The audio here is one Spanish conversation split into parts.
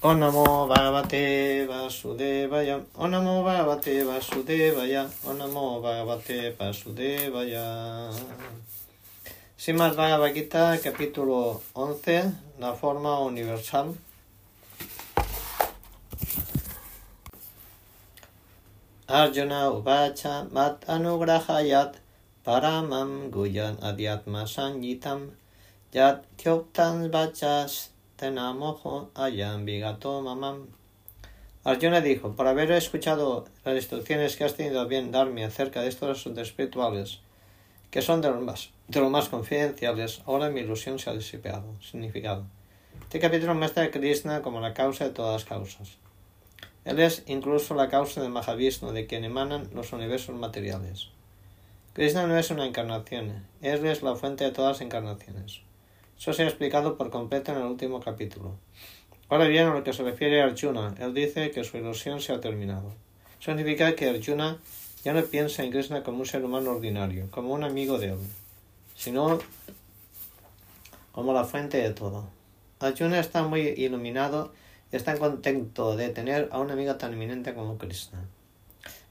Onamo Bhagavate Vasudevaya. Onamo Bhagavate Vasudevaya. Onamo Bhagavate Vasudevaya. Srimad Bhagavad Gita, capítulo 11, la forma universal. Arjuna Uvacha Mat Anugrahayat Paramam Guyan Adhyatma Sangitam Yat Tyoktan Vachas Tenamojo Ayam Vigato Mamam. Arjuna dijo, por haber escuchado las instrucciones que has tenido bien darme acerca de estos asuntos espirituales, que son de los más, de los más confidenciales, ahora mi ilusión se ha disipado. Significado. Este capítulo muestra a Krishna como la causa de todas las causas. Él es incluso la causa de Mahavishnu, de quien emanan los universos materiales. Krishna no es una encarnación, Él es la fuente de todas las encarnaciones. Eso se ha explicado por completo en el último capítulo. Ahora bien, a lo que se refiere a Arjuna, él dice que su ilusión se ha terminado. Eso significa que Arjuna ya no piensa en Krishna como un ser humano ordinario, como un amigo de él, sino como la fuente de todo. Arjuna está muy iluminado y está contento de tener a un amigo tan eminente como Krishna.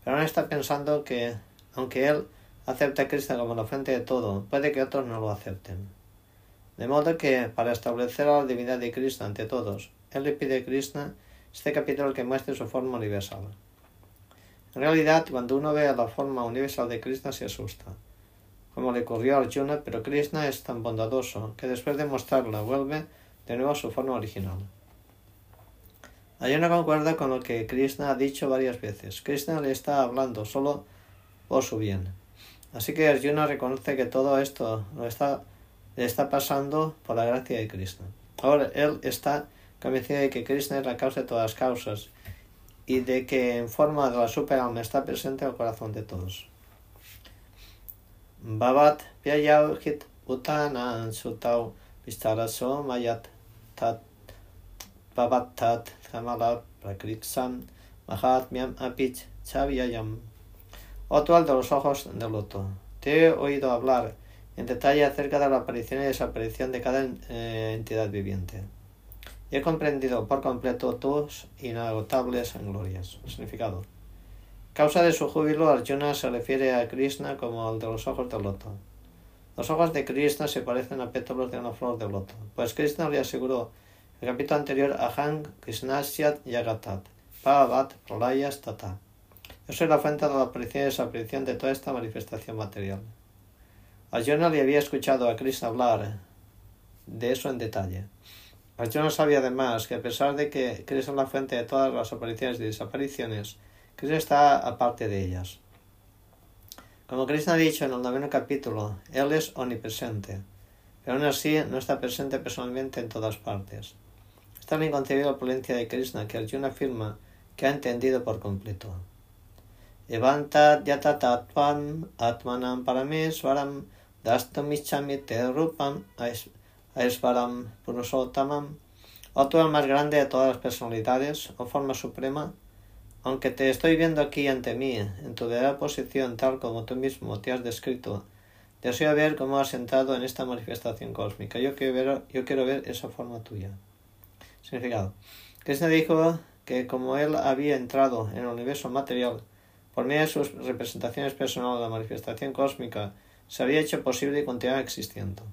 Pero ahora está pensando que, aunque él acepta a Krishna como la fuente de todo, puede que otros no lo acepten. De modo que, para establecer la divinidad de Krishna ante todos, él le pide a Krishna este capítulo que muestre su forma universal. En realidad, cuando uno ve la forma universal de Krishna se asusta, como le ocurrió a Arjuna, pero Krishna es tan bondadoso que después de mostrarla vuelve de nuevo a su forma original. Arjuna concuerda con lo que Krishna ha dicho varias veces. Krishna le está hablando solo por su bien. Así que Arjuna reconoce que todo esto lo está está pasando por la gracia de Krishna. Ahora él está convencido de que Krishna es la causa de todas las causas y de que en forma de la superalma está presente en el corazón de todos. Bhavat hit utana sutau vistaraso mayat tat babat tat kamala prakritsam mahatmyam apich chavyayam. Otro de los ojos del loto. Te he oído hablar en detalle acerca de la aparición y desaparición de cada eh, entidad viviente. Y he comprendido por completo tus inagotables glorias. Significado. Causa de su júbilo, Arjuna se refiere a Krishna como el de los ojos del loto. Los ojos de Krishna se parecen a pétalos de una flor de loto, pues Krishna le aseguró en el capítulo anterior Aham Krishnasyat Yagatat, Pavat Pralayas Tata. Yo soy la fuente de la aparición y desaparición de toda esta manifestación material. Arjuna le había escuchado a Krishna hablar de eso en detalle. Arjuna sabía además que a pesar de que Krishna es la fuente de todas las apariciones y desapariciones, Krishna está aparte de ellas. Como Krishna ha dicho en el noveno capítulo, Él es omnipresente, pero aún así no está presente personalmente en todas partes. Esta es la inconcebible opulencia de Krishna que Arjuna afirma que ha entendido por completo. Atmanam Dastamichamite te rupam aesvaram purusotamam. O tú el más grande de todas las personalidades, o forma suprema, aunque te estoy viendo aquí ante mí, en tu verdadera posición tal como tú mismo te has descrito, deseo ver cómo has entrado en esta manifestación cósmica. Yo quiero ver, yo quiero ver esa forma tuya. Significado. Krishna dijo que como él había entrado en el universo material, por medio de sus representaciones personales de la manifestación cósmica, se había hecho posible y continúa existiendo.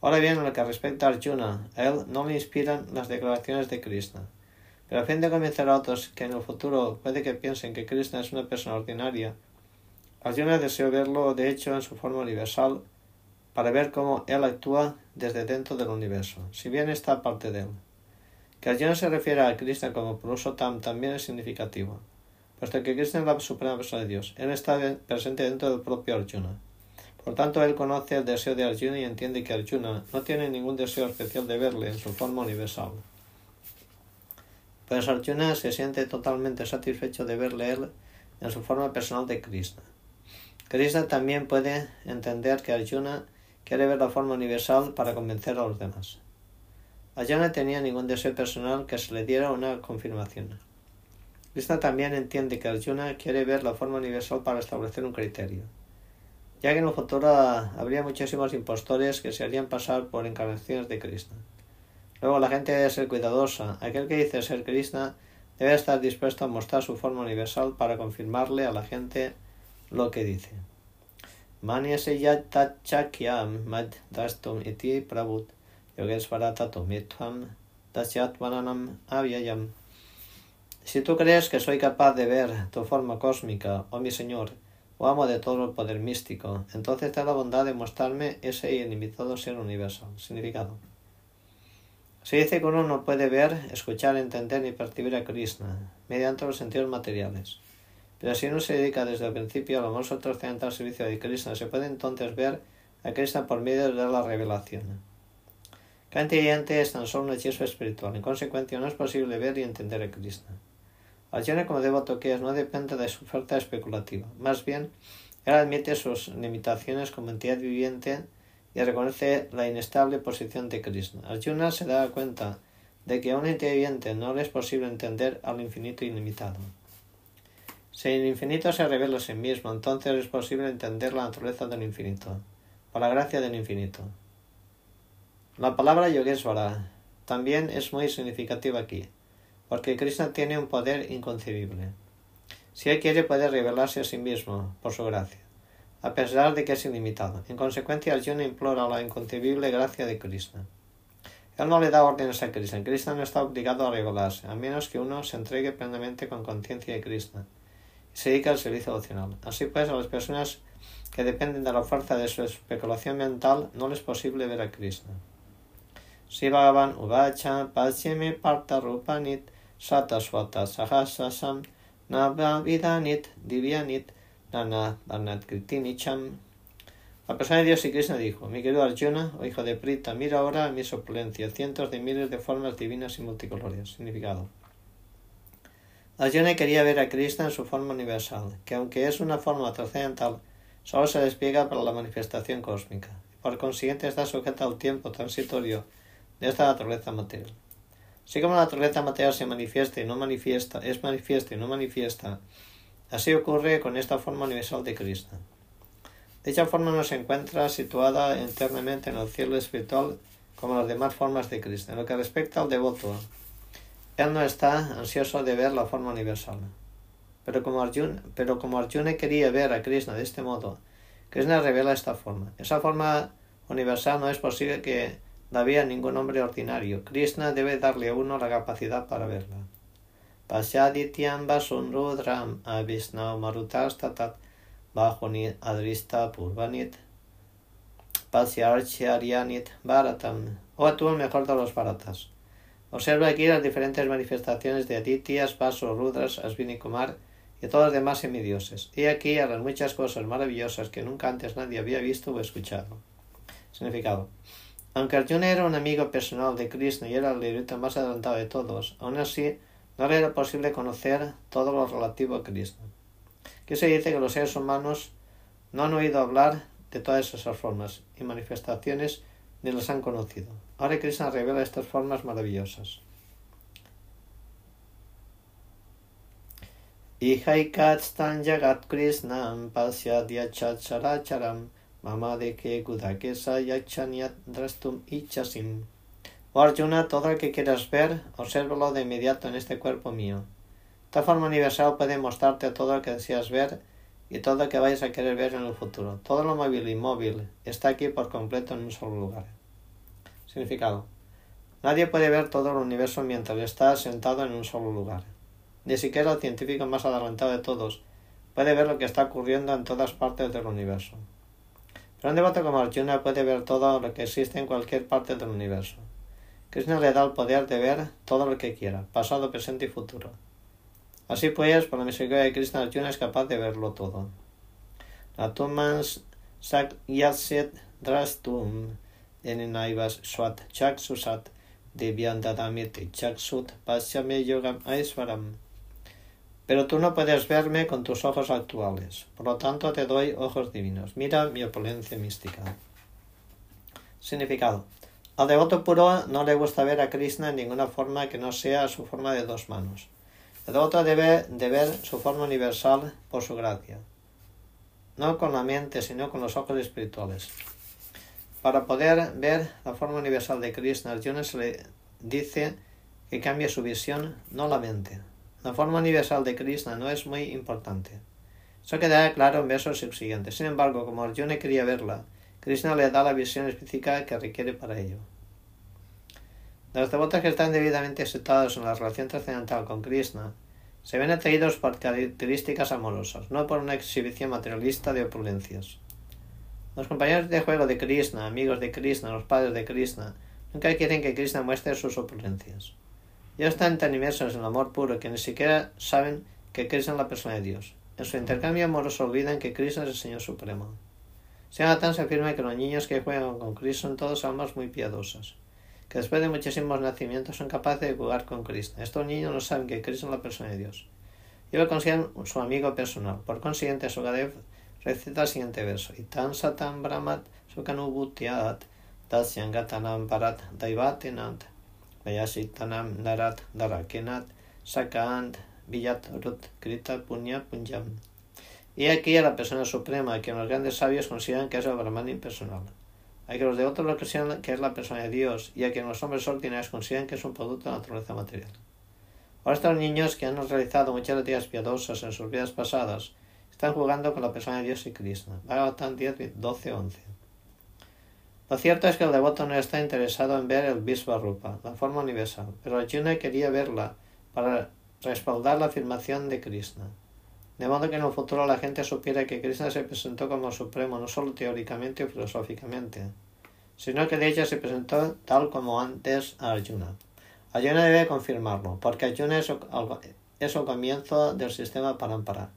Ahora bien, en lo que respecta a Arjuna, a él no le inspiran las declaraciones de Krishna. Pero a fin de convencer a otros que en el futuro puede que piensen que Krishna es una persona ordinaria, Arjuna deseó verlo de hecho en su forma universal para ver cómo él actúa desde dentro del universo, si bien está parte de él. Que Arjuna se refiera a Krishna como Tam también es significativo, puesto que Krishna es la suprema persona de Dios. Él está presente dentro del propio Arjuna. Por tanto, él conoce el deseo de Arjuna y entiende que Arjuna no tiene ningún deseo especial de verle en su forma universal. Pues Arjuna se siente totalmente satisfecho de verle él en su forma personal de Krishna. Krishna también puede entender que Arjuna quiere ver la forma universal para convencer a los demás. Arjuna tenía ningún deseo personal que se le diera una confirmación. Krishna también entiende que Arjuna quiere ver la forma universal para establecer un criterio ya que en el futuro habría muchísimos impostores que se harían pasar por encarnaciones de Krishna. Luego la gente debe ser cuidadosa. Aquel que dice ser Krishna debe estar dispuesto a mostrar su forma universal para confirmarle a la gente lo que dice. Si tú crees que soy capaz de ver tu forma cósmica, oh mi Señor, o amo de todo el poder místico, entonces da la bondad de mostrarme ese ilimitado ser universal. Significado. Se dice que uno no puede ver, escuchar, entender ni percibir a Krishna mediante los sentidos materiales. Pero si uno se dedica desde el principio al amor trascendental al servicio de Krishna, se puede entonces ver a Krishna por medio de la revelación. Inteligente es tan solo un hechizo espiritual. En consecuencia, no es posible ver y entender a Krishna. Devoto que es, no depende de su oferta especulativa. Más bien, él admite sus limitaciones como entidad viviente y reconoce la inestable posición de Krishna. Arjuna se da cuenta de que a un ente viviente no le es posible entender al infinito ilimitado. Si el infinito se revela a sí mismo, entonces es posible entender la naturaleza del infinito, por la gracia del infinito. La palabra Yogesvara también es muy significativa aquí, porque Krishna tiene un poder inconcebible. Si él quiere puede revelarse a sí mismo, por su gracia a pesar de que es ilimitado. En consecuencia, Arjuna implora la inconcebible gracia de Krishna. Él no le da órdenes a Krishna. Krishna no está obligado a revelarse, a menos que uno se entregue plenamente con conciencia de Krishna y se dedique al servicio devocional. Así pues, a las personas que dependen de la fuerza de su especulación mental, no les es posible ver a Krishna. Bhagavan Uvacha Pasyame Parta Rupanit Sataswata Sahasasam Navavidanit Divyanit la persona de Dios y Krishna dijo, mi querido Arjuna, o hijo de Prita, mira ahora mi opulencias, cientos de miles de formas divinas y multicolores. Significado. Arjuna quería ver a Krishna en su forma universal, que aunque es una forma trascendental, solo se despliega para la manifestación cósmica, por consiguiente está sujeta al tiempo transitorio de esta naturaleza material. Así como la naturaleza material se manifiesta y no manifiesta, es manifiesta y no manifiesta, Así ocurre con esta forma universal de Krishna. Dicha forma no se encuentra situada internamente en el cielo espiritual como las demás formas de Krishna. En lo que respecta al devoto, él no está ansioso de ver la forma universal. Pero como, Arjuna, pero como Arjuna quería ver a Krishna de este modo, Krishna revela esta forma. Esa forma universal no es posible que la vea ningún hombre ordinario. Krishna debe darle a uno la capacidad para verla. Pasyadityam rudram avisnau marutastatat bajoni adrista purvanit pasyarcharyanit bharatam o tú el mejor de los baratas. Observa aquí las diferentes manifestaciones de Adityas, Vaso, Rudras, Asvini Kumar y todos los demás semidioses. Y aquí a las muchas cosas maravillosas que nunca antes nadie había visto o escuchado. Significado. Aunque Arjuna era un amigo personal de Krishna y era el erudito más adelantado de todos, aún así no le era posible conocer todo lo relativo a Krishna. Aquí se dice que los seres humanos no han oído hablar de todas esas formas y manifestaciones ni las han conocido. Ahora Krishna revela estas formas maravillosas. Ihaikatstan jagat krishnam mama de que gudakesa yachanyat drastum ichasim. Oh Arjuna, todo el que quieras ver, obsérvalo de inmediato en este cuerpo mío. Esta forma universal puede mostrarte todo lo que deseas ver y todo lo que vayas a querer ver en el futuro. Todo lo móvil y móvil está aquí por completo en un solo lugar. Significado. Nadie puede ver todo el universo mientras está sentado en un solo lugar. Ni siquiera el científico más adelantado de todos puede ver lo que está ocurriendo en todas partes del universo. Pero un como Arjuna puede ver todo lo que existe en cualquier parte del universo. Krishna le da el poder de ver todo lo que quiera, pasado, presente y futuro. Así pues, por la misericordia de Krishna, Arjuna es capaz de verlo todo. Natumans sak yaset drastum eninaivas swat chaksusat divyandadamiti chaksut pasyame yogam aisvaram. Pero tú no puedes verme con tus ojos actuales, por lo tanto te doy ojos divinos. Mira mi opulencia mística. Significado. Al devoto puro no le gusta ver a Krishna en ninguna forma que no sea su forma de dos manos. El devoto debe de ver su forma universal por su gracia, no con la mente, sino con los ojos espirituales. Para poder ver la forma universal de Krishna, Arjuna se le dice que cambie su visión, no la mente. La forma universal de Krishna no es muy importante. Eso quedará claro en versos subsiguientes. Sin embargo, como Arjuna quería verla, Krishna le da la visión específica que requiere para ello. Los devotos que están debidamente aceptados en la relación trascendental con Krishna se ven atraídos por características amorosas, no por una exhibición materialista de opulencias. Los compañeros de juego de Krishna, amigos de Krishna, los padres de Krishna, nunca quieren que Krishna muestre sus opulencias. Ellos están tan inmersos en el amor puro que ni siquiera saben que Krishna es la persona de Dios. En su intercambio amoroso olvidan que Krishna es el Señor Supremo. tan se afirma que los niños que juegan con Krishna son todos almas muy piadosas, que después de muchísimos nacimientos son capaces de jugar con Krishna. Estos niños no saben que Krishna es la persona de Dios. Y lo consideran su amigo personal. Por consiguiente, Sugadev recita el siguiente verso. Itan satam brahmat sukanubhutyat tasyangatanam parat daivatinant Y aquí a la persona suprema, que los grandes sabios consideran que es el Brahman impersonal. Hay que los de otros lo consideran que es la persona de Dios y a quien los hombres ordinarios consideran que es un producto de la naturaleza material. Ahora estos niños que han realizado muchas actividades piadosas en sus vidas pasadas están jugando con la persona de Dios y Krishna. Bhagavatam 10, 12, 11. Lo cierto es que el devoto no está interesado en ver el Visvarupa, la forma universal, pero Arjuna quería verla para respaldar la afirmación de Krishna. De modo que en el futuro la gente supiera que Krishna se presentó como supremo no solo teóricamente o filosóficamente, sino que de hecho se presentó tal como antes a Arjuna. Arjuna debe confirmarlo, porque Arjuna es el, comienzo del sistema Parampara.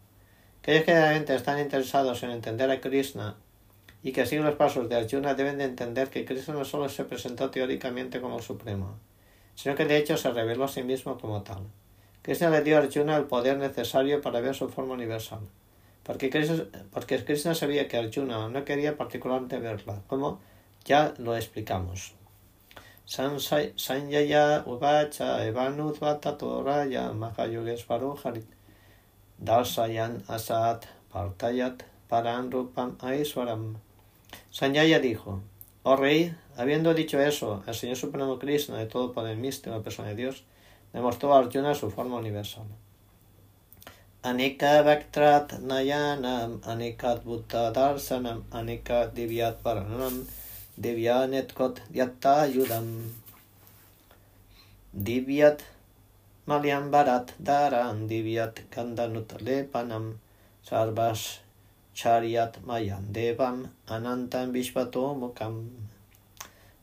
Aquellos que realmente están interesados en entender a Krishna y que siguen los pasos de Arjuna deben de entender que Krishna no solo se presentó teóricamente como Supremo, sino que de hecho se reveló a sí mismo como tal. Krishna le dio a Arjuna el poder necesario para ver su forma universal, porque Krishna, sabía que Arjuna no quería particularmente verla, como ya lo explicamos. Sanjaya Uvacha Evanudvata Toraya Harit Darsayan Asat Partayat Paranrupam Aiswaram. Sanjaya dijo, Oh rey, habiendo dicho eso, el Señor Supremo Krishna, de todo poder místico, persona de Dios, demostró a Arjuna su forma universal. Anika Vaktrat Nayanam, Anikat Buddha Darsanam, Anika Divyat Paranam, Divyanetkot Yudam. Divyat Malyambarat Daran Divyat Kandanut Lepanam Sarvas Charyat Mayan Devam Anantam Vishvatomukam.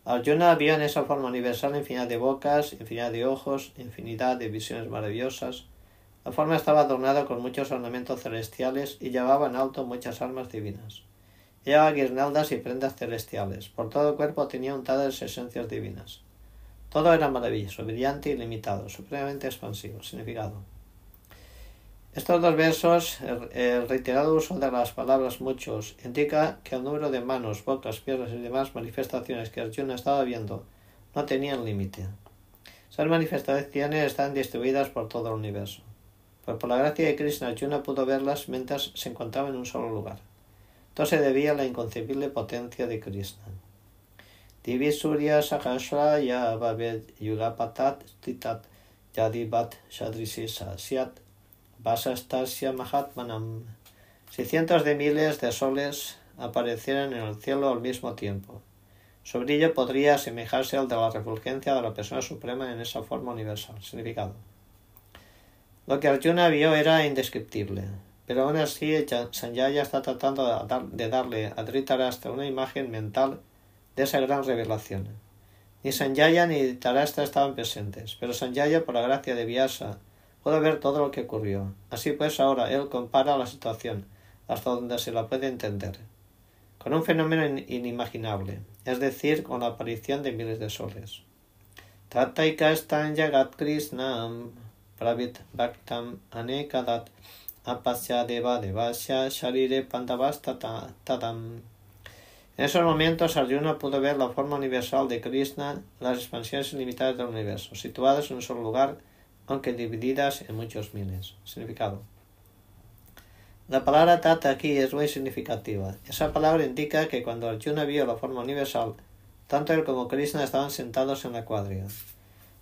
Arjuna vio en esa forma universal infinidad de bocas, infinidad de ojos, infinidad de visiones maravillosas. La forma estaba adornada con muchos ornamentos celestiales y llevaba en alto muchas almas divinas. Llevaba guirnaldas y prendas celestiales. Por todo el cuerpo tenía untadas esencias divinas. Todo era maravilloso, brillante y limitado, supremamente expansivo. Significado. Estos dos versos, el, reiterado uso de las palabras muchos, indica que el número de manos, bocas, piernas y demás manifestaciones que Arjuna estaba viendo no tenían límite. Esas manifestaciones están distribuidas por todo el universo. Pues por la gracia de Krishna, Arjuna pudo verlas mientras se encontraba en un solo lugar. Todo se debía a la inconcebible potencia de Krishna. Divi Surya Sakashraya Yugapatat Titat Yadibat Shadrisisa Siat Vasastasya Mahatmanam. Si cientos de miles de soles aparecieran en el cielo al mismo tiempo, su brillo podría asemejarse al de la refulgencia de la persona suprema en esa forma universal. Significado. Lo que Arjuna vio era indescriptible, pero aún así Sanjaya está tratando de darle a Dhritarashtra una imagen mental de esa gran revelación. Ni Sanjaya ni Tarastra estaban presentes, pero Sanjaya, por la gracia de Vyasa, pudo ver todo lo que ocurrió. Así pues, ahora él compara la situación hasta donde se la puede entender, con un fenómeno inimaginable, es decir, con la aparición de miles de soles. Krishnam pravit bhaktam anekadat apasya deva devasya sharire tadam en esos momentos Arjuna pudo ver la forma universal de Krishna, las expansiones ilimitadas del universo, situadas en un solo lugar, aunque divididas en muchos miles. Significado. La palabra tata aquí es muy significativa. Esa palabra indica que cuando Arjuna vio la forma universal, tanto él como Krishna estaban sentados en la cuadriga.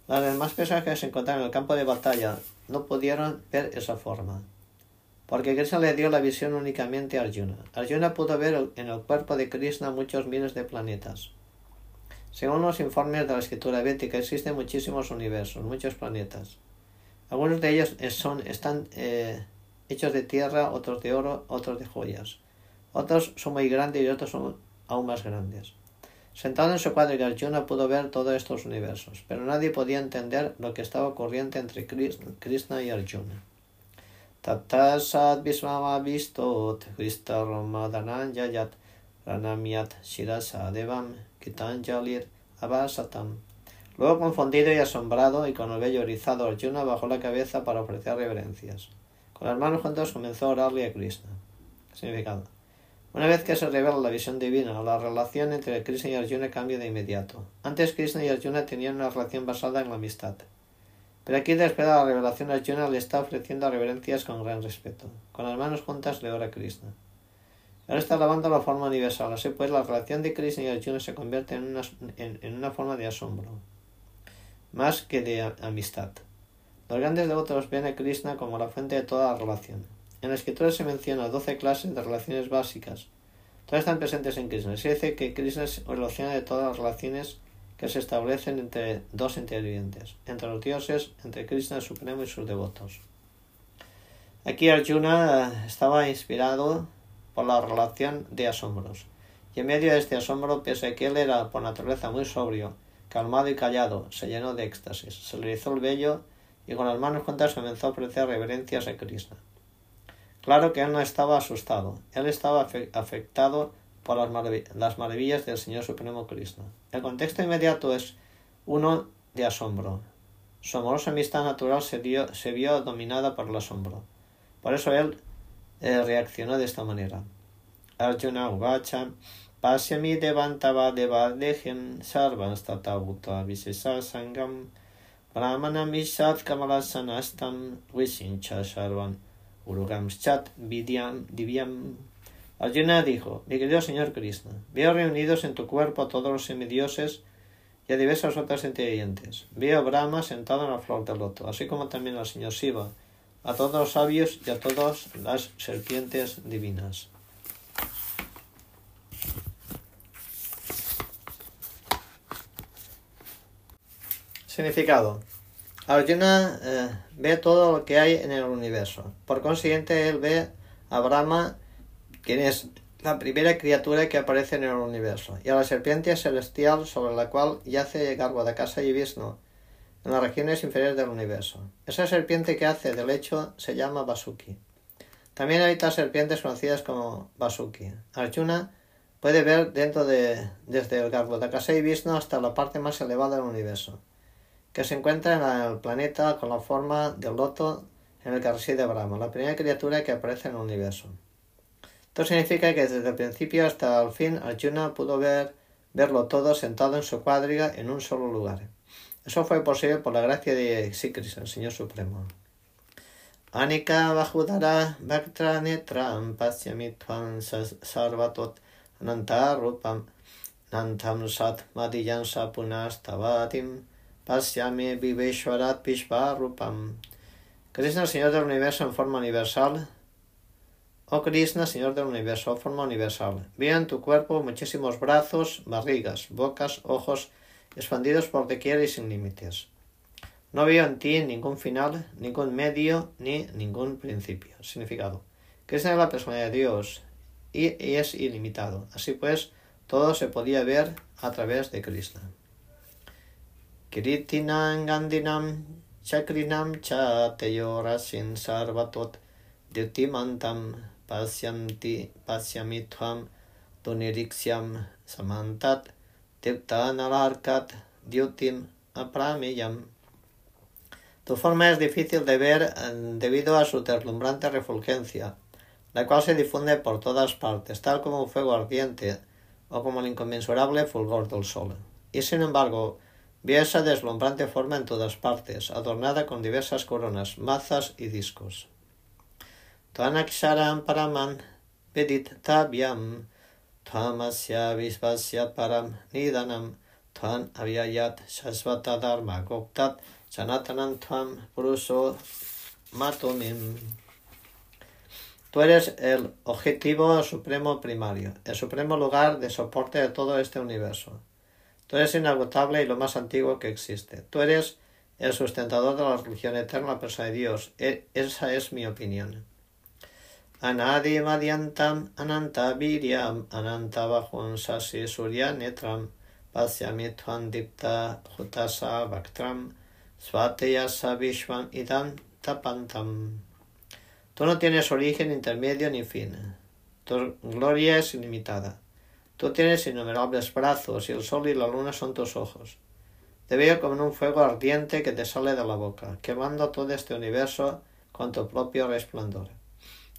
Las demás personas que se encontraron en el campo de batalla no pudieron ver esa forma, porque Krishna le dio la visión únicamente a Arjuna. Arjuna pudo ver en el cuerpo de Krishna muchos miles de planetas. Según los informes de la escritura védica, existen muchísimos universos, muchos planetas. Algunos de ellos son, están eh, hechos de tierra, otros de oro, otros de joyas. Otros son muy grandes y otros son aún más grandes. Sentado en su cuadriga, Arjuna pudo ver todos estos universos, pero nadie podía entender lo que estaba ocurriendo entre Krishna y Arjuna. Tatasad vistot Yayat Ranamyat Shirasadevam Kitanjalir Abasatam. Luego, confundido y asombrado y con el vello erizado, Arjuna bajó la cabeza para ofrecer reverencias. Con las manos juntas comenzó a orarle a Krishna. Significado. Una vez que se revela la visión divina, la relación entre Krishna y Arjuna cambia de inmediato. Antes Krishna y Arjuna tenían una relación basada en la amistad. Pero aquí, después de la revelación, Arjuna le está ofreciendo reverencias con gran respeto. Con las manos juntas le ora a Krishna. Ahora está alabando la forma universal. Así pues, la relación de Krishna y Arjuna se convierte en una, en una forma de asombro, más que de amistad. Los grandes devotos ven a Krishna como la fuente de toda la relación. En la escritura se menciona doce clases de relaciones básicas. Todas están presentes en Krishna. Se dice que Krishna es el océano de todas las relaciones que se establecen entre dos intervivientes, entre los dioses, entre Krishna Supremo y sus devotos. Aquí Arjuna estaba inspirado por la relación de asombros. Y en medio de este asombro, pese que él era por naturaleza muy sobrio, calmado y callado, se llenó de éxtasis, se le hizo el vello y con las manos juntas comenzó a ofrecer reverencias a Krishna. Claro que él no estaba asustado, él estaba afectado por las, maravillas del Señor Supremo Krishna. El contexto inmediato es uno de asombro. Su amorosa amistad natural se, vio dominada por el asombro. Por eso él eh, reaccionó de esta manera. Arjuna Uvacha Pasyami Devantava Devadehim Sarvan Statavuta Visesa Sangam Brahmanam Ishat Kamalasanastam Visincha Sarvan Urugamschat Vidyam Divyam. Arjuna dijo, mi querido señor Krishna, veo reunidos en tu cuerpo a todos los semidioses y a diversas otras inteligentes. Veo a Brahma sentado en la flor del loto, así como también al señor Shiva, a todos los sabios y a todas las serpientes divinas. Significado. Arjuna eh, ve todo lo que hay en el universo. Por consiguiente, él ve a Brahma, quien es la primera criatura que aparece en el universo, y a la serpiente celestial sobre la cual yace Garbhodakasa y Vishnu, en las regiones inferiores del universo. Esa serpiente que hace del hecho se llama Vasuki. También hay otras serpientes conocidas como Vasuki. Arjuna puede ver dentro de, desde el Garbhodakasa y Vishnu hasta la parte más elevada del universo que se encuentra en el planeta con la forma del loto en el que reside Brahma, la primera criatura que aparece en el universo. Esto significa que desde el principio hasta el fin Arjuna pudo ver, verlo todo sentado en su cuadriga en un solo lugar. Eso fue posible por la gracia de Sikris, el Señor Supremo. Anika Bahudara Bhaktra Netram Pasyamitvan Sarvatot Anantarupam Nantam Sat Madiyansa Punastavatim Pasyami Viveshwarat Pishvarupam. Krishna, Señor del Universo en forma universal. Oh Krishna, Señor del Universo, en forma universal. Veo en tu cuerpo muchísimos brazos, barrigas, bocas, ojos, expandidos por doquier y sin límites. No veo en ti ningún final, ningún medio, ni ningún principio. Significado. Krishna es la persona de Dios y es ilimitado. Así pues, todo se podía ver a través de Krishna. Kiritinam Gandinam Chakrinam cha teyorasin sarvatot Dutimantam pasyanti pasyamitvam tunirixiam samantat tiptanalarkat dyutim apramiyam. Tu forma es difícil de ver eh, debido a su deslumbrante refulgencia, la cual se difunde por todas partes, tal como un fuego ardiente o como el inconmensurable fulgor del sol. Y sin embargo, Vio esa deslumbrante forma en todas partes, adornada con diversas coronas, mazas y discos. Tvanaksharam paraman vedit tabyam, tvamasya visvasya param nidanam, tvan avyayat shasvata dharma goktat sanatanam tvam puruso matumim. Tú eres el objetivo supremo primario, el supremo lugar de soporte de todo este universo. Tú eres inagotable y lo más antiguo que existe. Tú eres el sustentador de la religión eterna, persona de Dios. E, esa es mi opinión. Anadi Madyantam Ananta Viryam Ananta Bhajun Sasi Surya Netram Pasyami Dipta Jutasa Bhaktram Svateyasa Vishwam Idam Tapantam. Tú no tienes origen intermedio ni fin. Tu gloria es ilimitada. Tú tienes innumerables brazos y el sol y la luna son tus ojos. Te veo como en un fuego ardiente que te sale de la boca, quemando todo este universo con tu propio resplandor.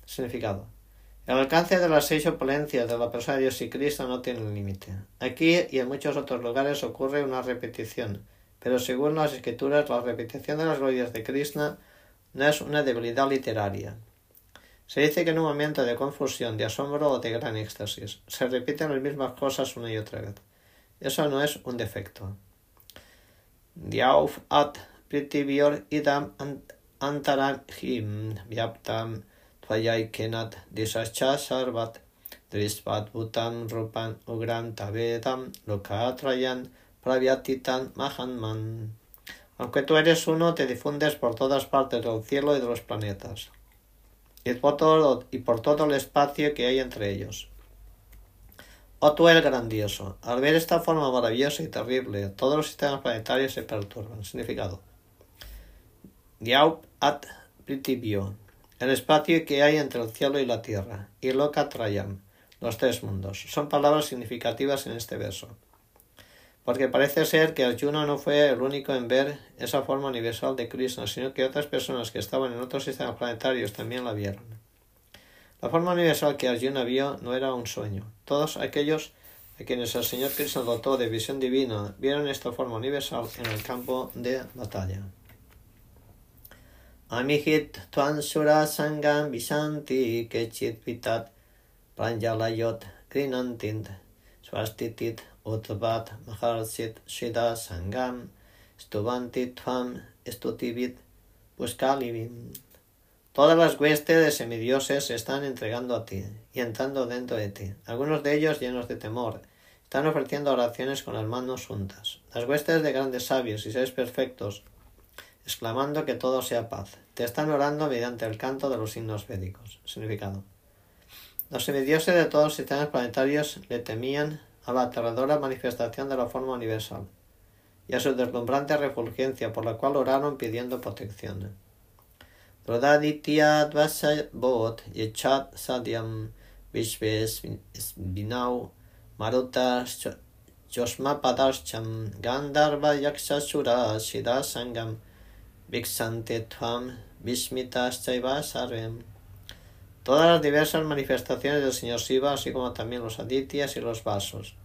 Significado. El alcance de las seis opulencias de la persona de Dios y Cristo no tiene límite. Aquí y en muchos otros lugares ocurre una repetición, pero según las escrituras la repetición de las glorias de Krishna no es una debilidad literaria. Se dice que en un momento de confusión, de asombro o de gran éxtasis se repiten las mismas cosas una y otra vez. Eso no es un defecto. Diauf at pritivior idam antaram him vyaptam tvayaikenat disascha sarvat drisvat butam rupan ugram tavedam lokatrayan pravyatitan mahanman. Aunque tú eres uno, te difundes por todas partes del cielo y de los planetas y por todo, y por todo el espacio que hay entre ellos. Oh el grandioso, al ver esta forma maravillosa y terrible, todos los sistemas planetarios se perturban. Significado. Diaup at Pritibio, el espacio que hay entre el cielo y la tierra, y Lokatrayam, los tres mundos. Son palabras significativas en este verso porque parece ser que Arjuna no fue el único en ver esa forma universal de Krishna, sino que otras personas que estaban en otros sistemas planetarios también la vieron. La forma universal que Arjuna vio no era un sueño. Todos aquellos a quienes el Señor Krishna dotó de visión divina vieron esta forma universal en el campo de batalla. Amihit tuan sura sangam visanti kechit vitat pranjalayot grinantint swastitit Utvat Maharsit Shida Sangam Stuvanti Tvam Estutibit Buskalivim. Todas las huestes de semidioses se están entregando a ti y entrando dentro de ti. Algunos de ellos, llenos de temor, están ofreciendo oraciones con las manos juntas. Las huestes de grandes sabios y seres perfectos, exclamando que todo sea paz, te están orando mediante el canto de los himnos védicos. Significado. Los semidioses de todos los sistemas planetarios le temían a la aterradora manifestación de la forma universal y a su deslumbrante refulgencia por la cual oraron pidiendo protección. Rodaditya bot yechat sadyam vishves binau marutas yosmapadarcham gandharva yakshasura sangam viksante tvam vishmitas todas las diversas manifestaciones del señor Shiva, así como también los adityas y los vasos,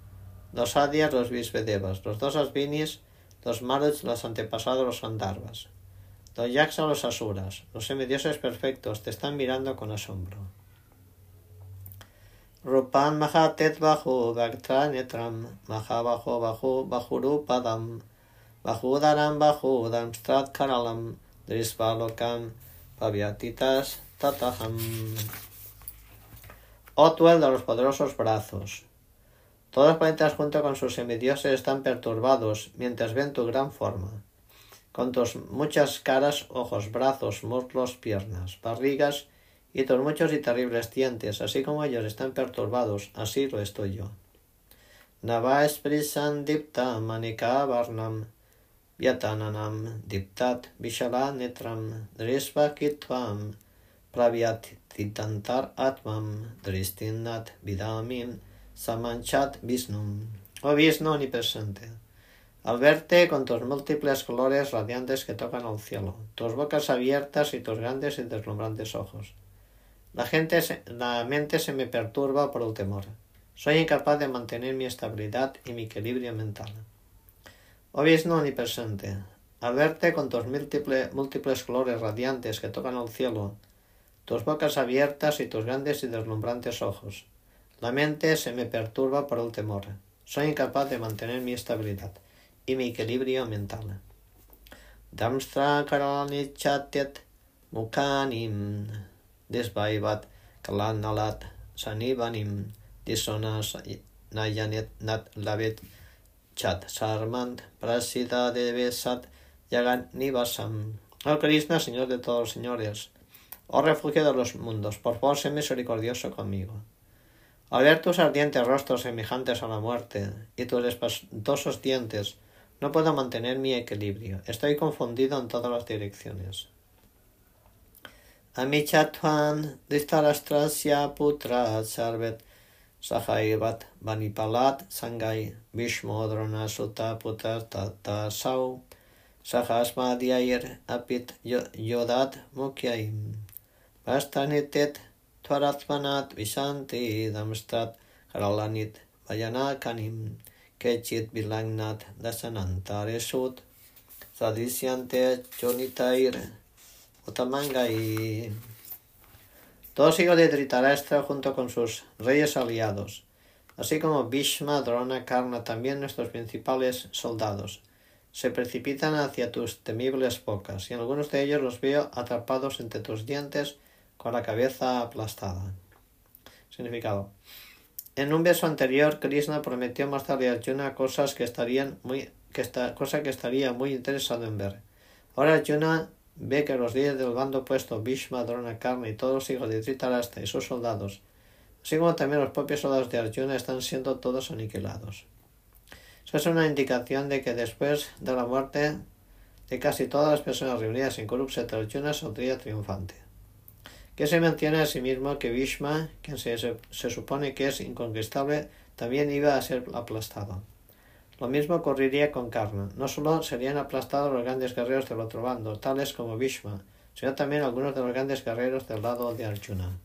los adias, los visvedevas, los dos asvinis, los maruts, los antepasados, los andharvas, los yaksa, los asuras, los semidioses perfectos, te están mirando con asombro. Rupan mahatet bahu netram maha bahu bahu bahurupadam bahudaram bahudam strat karalam drisvalokam pavyatitas Tú el de los poderosos brazos. Todos los planetas junto con sus semidioses están perturbados mientras ven tu gran forma. Con tus muchas caras, ojos, brazos, muslos, piernas, barrigas y tus muchos y terribles dientes, así como ellos están perturbados, así lo estoy yo. Nava dipta manika varnam vyatananam diptat vishala netram drisva kitvam pravyatitantar atmam dristinat vidamim samanchat visnum. Oh Vishnu presente. Al verte con tus múltiples colores radiantes que tocan al cielo, tus bocas abiertas y tus grandes y deslumbrantes ojos. La, gente la mente se me perturba por el temor. Soy incapaz de mantener mi estabilidad y mi equilibrio mental. Oh Vishnu presente. Al verte con tus múltiples, múltiples colores radiantes que tocan al cielo, tus bocas abiertas y tus grandes y deslumbrantes ojos. La mente se me perturba por el temor. soy incapaz de mantener mi estabilidad y mi equilibrio mental. Damstra karalani chatyat mukanim desvaivat kalanalat sanivanim disonas nayanet nat lavet chat sarmant prasida devesat yagan nivasam. Oh Krishna, Señor de todos los señores, oh refugio de los mundos, por favor, sé misericordioso conmigo. Al ver tus ardientes rostros semejantes a la muerte y tus espantosos dientes, no puedo mantener mi equilibrio. Estoy confundido en todas las direcciones. Amichatvan Distarashtrasya Putra Sarvet Sahaivat Vanipalat Sangai Vishmodrona Sutta Putra Tata Sau Apit Yodat Mukyaim Vastanitet Tvaratmanat Vishanti Damstrat Karalanit Vayanakanim Kechit Bilangnat Dasanantaresut Sadishyante Chonitair Utamangai Todos hijos de Dhritarashtra junto con sus reyes aliados, así como Bhishma, Drona, Karna, también nuestros principales soldados, se precipitan hacia tus temibles bocas, y algunos de ellos los veo atrapados entre tus dientes con la cabeza aplastada. Significado. En un verso anterior, Krishna prometió mostrarle a Arjuna cosas que estarían muy, que cosa que estaría muy interesado en ver. Ahora Arjuna ve que los días del bando opuesto, Bhishma, Drona, Karna y todos los hijos de Dhritarashtra y sus soldados, así como también los propios soldados de Arjuna, están siendo todos aniquilados. Eso es una indicación de que después de la muerte de casi todas las personas reunidas en Kurukshetra, Arjuna saldría triunfante. Que se mantiene a sí mismo que Bhishma, quien se, se supone que es inconquistable, también iba a ser aplastado. Lo mismo ocurriría con Karna. No solo serían aplastados los grandes guerreros del otro bando, tales como Bhishma, sino también algunos de los grandes guerreros del lado de Arjuna.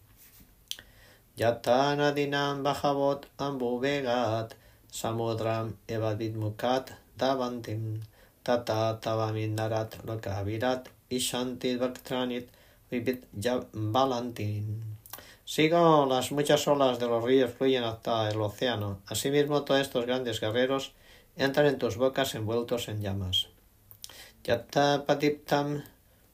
Yatanadinam Bahavot Ambuvegat Samudram Evadidmukat Davantim Tata Tavaminarat Lokavirat Ishanti Bhaktranit Vivit Balantin. Sigo las muchas olas de los ríos fluyen hasta el océano. Asimismo, todos estos grandes guerreros entran en tus bocas envueltos en llamas. Yatta patiptam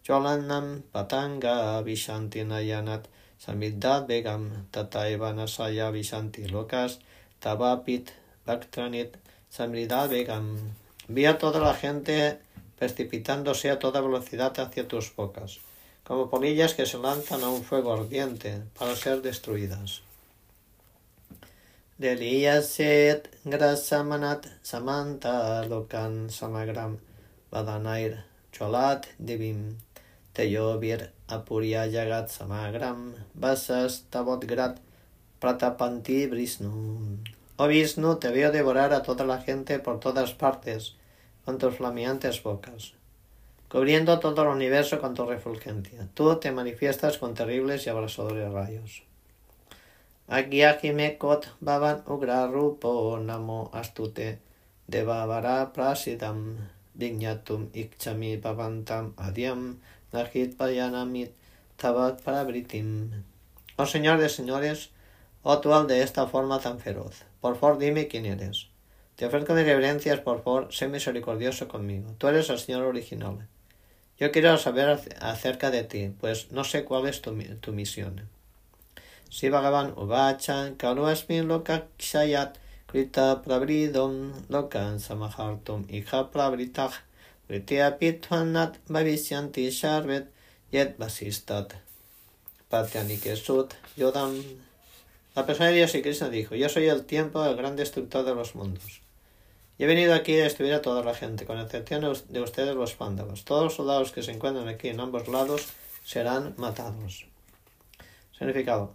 cholanam patanga vishanti nayanat samiddat begam tataiva nasaya vishanti lokas tabapit baktranit samiddat begam. Vi a toda la gente precipitándose a toda velocidad hacia tus bocas, como polillas que se lanzan a un fuego ardiente para ser destruidas. Deliyaset grasamanat samanta lokan samagram vadanair cholat divim teyovir apuria yagat samagram vasas grat pratapanti brisnu. Oh Vishnu, te veo devorar a toda la gente por todas partes con tus flameantes bocas, cubriendo todo el universo con tu refulgencia. Tú te manifiestas con terribles y abrasadores rayos. Agyahimekot bhavan ugra rupo namo astute devavara prasidam vignatum ikchami bhavantam adiam nahit payanamit tavat parabritim. Oh Señor de señores, oh tú de esta forma tan feroz, por favor dime quién eres. Te ofrezco mis reverencias, por favor, sé misericordioso conmigo. Tú eres el Señor original. Yo quiero saber acerca de ti, pues no sé cuál es tu, misión. Si Bhagavan Uvachan Karuasmin Lokakshayat Krita Pravridom Lokan Samahartum Iha Pravritah Vritia Pitvanat Bhavisyanti Sharvet Yet Vasistat Patyanikesut Yodam La persona de Dios y Krishna dijo, yo soy el tiempo, el gran destructor de los mundos. He venido aquí a destruir a toda la gente, con excepción de ustedes los pándavas. Todos los soldados que se encuentran aquí en ambos lados serán matados. Significado.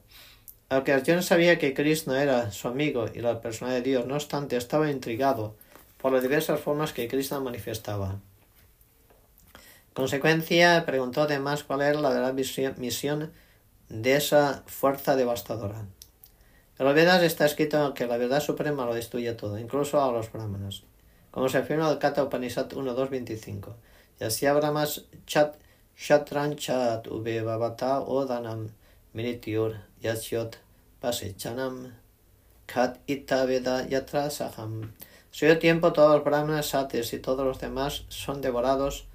Aunque Arjuna sabía que Krishna era su amigo y la persona de Dios, no obstante estaba intrigado por las diversas formas que Krishna manifestaba. consecuencia, preguntó además cuál era la verdadera misión de esa fuerza devastadora. En los Vedas está escrito que la verdad suprema lo destruye todo, incluso a los brahmanas, como se afirma en el Kata Upanishad 1.2.25. Y así Brahmas chat shatranchat ube odanam Miritiur Yasyot Pasechanam Kat ita veda yatra saham. Suyo tiempo todos los brahmanas, satis y todos los demás son devorados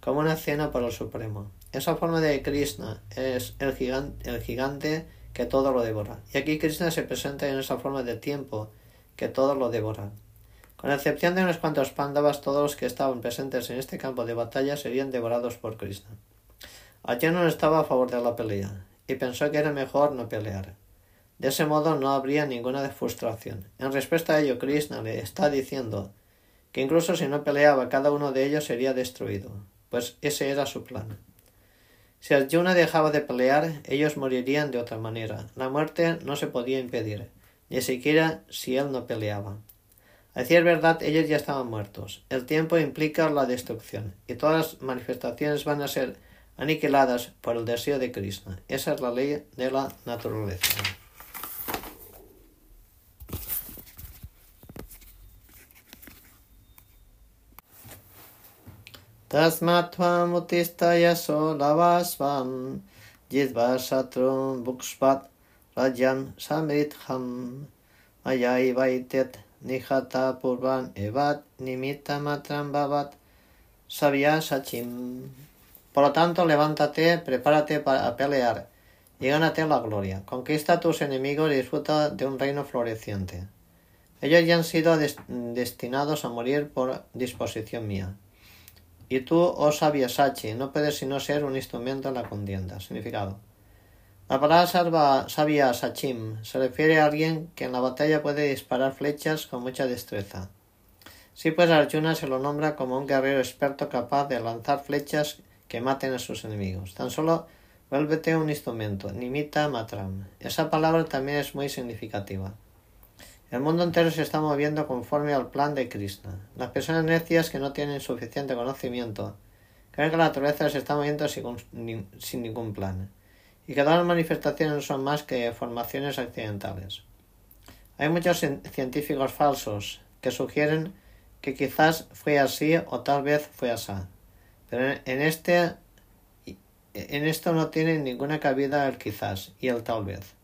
como una cena por el Supremo. Esa forma de Krishna es el el gigante que todo lo devora. Y aquí Krishna se presenta en esa forma de tiempo que todo lo devora. Con excepción de unos cuantos pándavas, todos los que estaban presentes en este campo de batalla serían devorados por Krishna. Arjuna no estaba a favor de la pelea y pensó que era mejor no pelear. De ese modo no habría ninguna frustración. En respuesta a ello, Krishna le está diciendo que incluso si no peleaba, cada uno de ellos sería destruido, pues ese era su plan. Si Arjuna dejaba de pelear, ellos morirían de otra manera. La muerte no se podía impedir, ni siquiera si él no peleaba. A decir verdad, ellos ya estaban muertos. El tiempo implica la destrucción, y todas las manifestaciones van a ser aniquiladas por el deseo de Krishna. Esa es la ley de la naturaleza. Tasmat tvam utistaya solavasvam jidva shatrum bukshpat rajan samritham ayai vaitet nihata purvan evat nimita matram bhavat sabya sachim. Por lo tanto, levántate, prepárate para pelear y gánate la gloria. Conquista a tus enemigos y disfruta de un reino floreciente. Ellos ya han sido destinados a morir por disposición mía. Y tú, oh sabia Sachi, no puedes sino ser un instrumento en la contienda. Significado. La palabra sabia Sachim se refiere a alguien que en la batalla puede disparar flechas con mucha destreza. Sí, pues Arjuna se lo nombra como un guerrero experto capaz de lanzar flechas que maten a sus enemigos. Tan solo vuélvete un instrumento, nimita matram. Esa palabra también es muy significativa. El mundo entero se está moviendo conforme al plan de Krishna. Las personas necias que no tienen suficiente conocimiento creen que la naturaleza se está moviendo sin, ningún plan y que todas las manifestaciones no son más que formaciones accidentales. Hay muchos científicos falsos que sugieren que quizás fue así o tal vez fue así, pero en, este en esto no tiene ninguna cabida el quizás y el tal vez.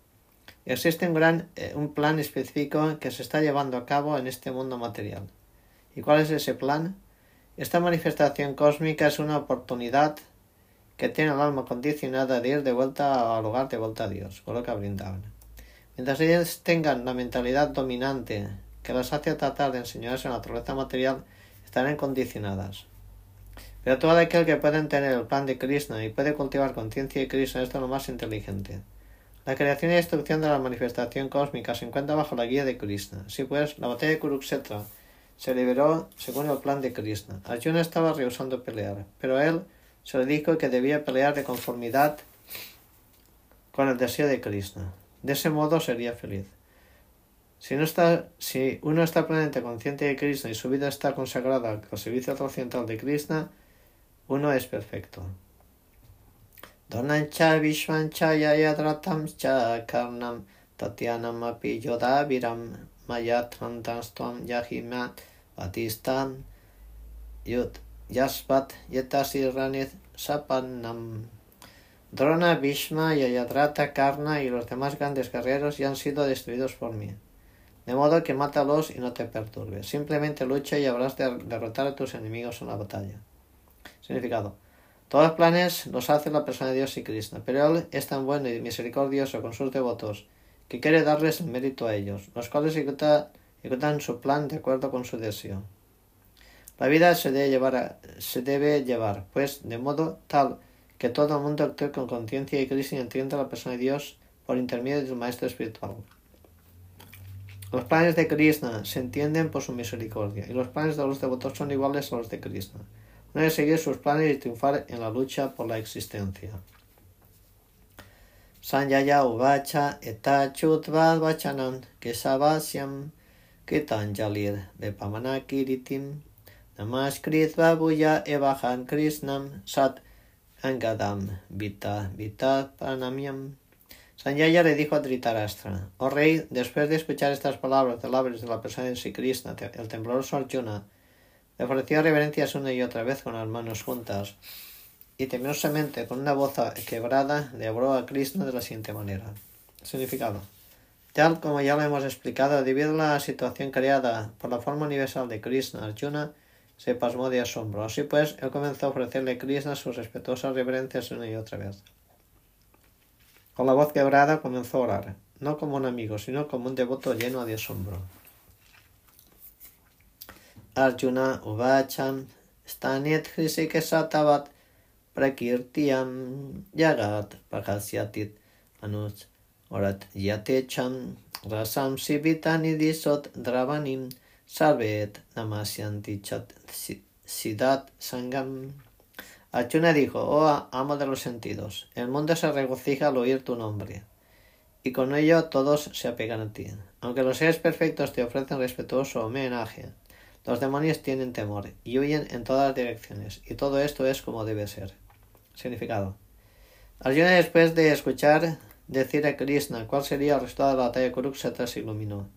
Existe un, gran, eh, un plan específico que se está llevando a cabo en este mundo material. ¿Y cuál es ese plan? Esta manifestación cósmica es una oportunidad que tiene el alma condicionada de ir de vuelta al hogar de vuelta a Dios, con lo que brindaban. Mientras ellos tengan la mentalidad dominante que las hace tratar de enseñarse la naturaleza material, estarán condicionadas. Pero todo aquel que puede tener el plan de Krishna y puede cultivar conciencia de Krishna es lo más inteligente. La creación y destrucción de la manifestación cósmica se encuentra bajo la guía de Krishna. Sí, pues, la batalla de Kurukshetra se liberó según el plan de Krishna. Arjuna estaba rehusando pelear, pero él se le dijo que debía pelear de conformidad con el deseo de Krishna. De ese modo sería feliz. Si, si uno está plenamente consciente de Krishna y su vida está consagrada al servicio trascendental de Krishna, uno es perfecto. Vishwancha Yayadratam cha Karnam Tatyanam api Yodaviram Mayatrantastam Yahimat Batistan Yut Yaspat Yetasirranit Sapannam Drona, Bhishma, Yayadrata, Karna y los demás grandes guerreros ya han sido destruidos por mí. De modo que mátalos y no te perturbes. Simplemente lucha y habrás de derrotar a tus enemigos en la batalla. Significado. Todos los planes los hace la persona de Dios y Krishna, pero Él es tan bueno y misericordioso con sus devotos que quiere darles el mérito a ellos, los cuales ejecutan, su plan de acuerdo con su deseo. La vida se debe, llevar pues, de modo tal que todo el mundo actúe con conciencia y Krishna entienda a la persona de Dios por intermedio de su maestro espiritual. Los planes de Krishna se entienden por su misericordia, y los planes de los devotos son iguales a los de Krishna no de seguir sus planes y triunfar en la lucha por la existencia. Sanjaya uvacha eta chutvad vachanan kesavasyam kitanjalir vepamanakiritim namaskritva buya evahan krishnam sat angadam vita vita pranamyam. Sanjaya le dijo a Dhritarashtra, oh rey, después de escuchar estas palabras de labios de la persona de Krishna, el tembloroso Arjuna, le ofreció reverencias una y otra vez con las manos juntas y temerosamente con una voz quebrada le habló a Krishna de la siguiente manera. Significado. Tal como ya lo hemos explicado, debido a la situación creada por la forma universal de Krishna, Arjuna se pasmó de asombro. Así pues, él comenzó a ofrecerle a Krishna sus respetuosas reverencias una y otra vez. Con la voz quebrada comenzó a orar, no como un amigo, sino como un devoto lleno de asombro. Arjuna Uvacham Staniet Hrisikesattavat Prakirtiam Yagat Pakasyatit Anuj Orat Yatecham Rasam Sivitani Disot Dravanim Sarvet Namasyanti Chat Sidat Sangam Arjuna dijo, oh amo de los sentidos, el mundo se regocija al oír tu nombre, y con ello todos se apegan a ti. Aunque los seres perfectos te ofrecen respetuoso homenaje, los demonios tienen temor y huyen en todas direcciones, y todo esto es como debe ser. Significado. Arjuna, después de escuchar decir a Krishna cuál sería el resultado de la batalla de se iluminó.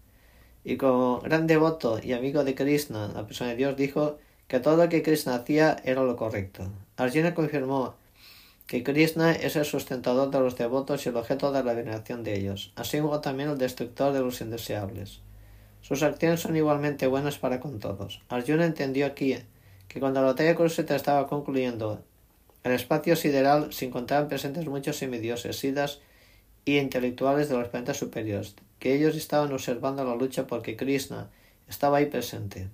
Y como gran devoto y amigo de Krishna, la persona de Dios, dijo que todo lo que Krishna hacía era lo correcto. Arjuna confirmó que Krishna es el sustentador de los devotos y el objeto de la veneración de ellos, así como también el destructor de los indeseables. Sus acciones son igualmente buenas para con todos. Arjuna entendió aquí que cuando la batalla Kurukshetra estaba concluyendo, el espacio sideral se encontraban presentes muchos semidioses, sidas y intelectuales de los planetas superiores, que ellos estaban observando la lucha porque Krishna estaba ahí presente.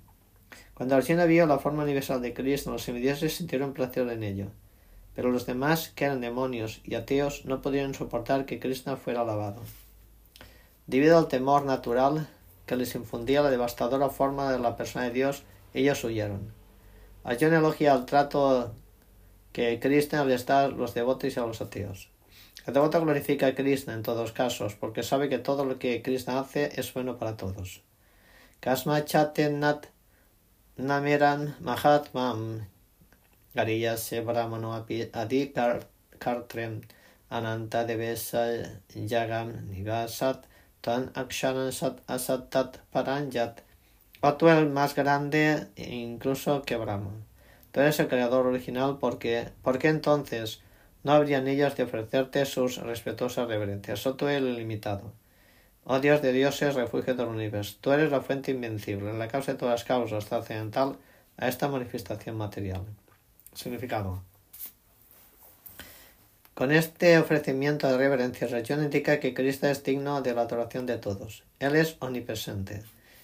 Cuando Arjuna vio la forma universal de Krishna, los semidioses sintieron placer en ello. Pero los demás, que eran demonios y ateos, no podían soportar que Krishna fuera alabado. Debido al temor natural, que les infundía la devastadora forma de la persona de Dios, ellos huyeron. Arjuna elogia el trato que Krishna les da a los devotos y a los ateos. El devoto glorifica a Krishna en todos casos, porque sabe que todo lo que Krishna hace es bueno para todos. Kasma chatenat nameran mahatmam gariyase brahmano adi kartrem ananta devesa yagam nivasat tan sat asatat paranjat. O tú el más grande incluso que Brahma. Tú eres el creador original porque, porque entonces no habrían ellos de ofrecerte sus respetuosas reverencias. El ilimitado. Oh Dios de dioses, refugio del universo. Tú eres la fuente invencible, la causa de todas las causas, trascendental a esta manifestación material. Significado. Con este ofrecimiento de reverencias, Rachón indica que Cristo es digno de la adoración de todos. Él es omnipresente.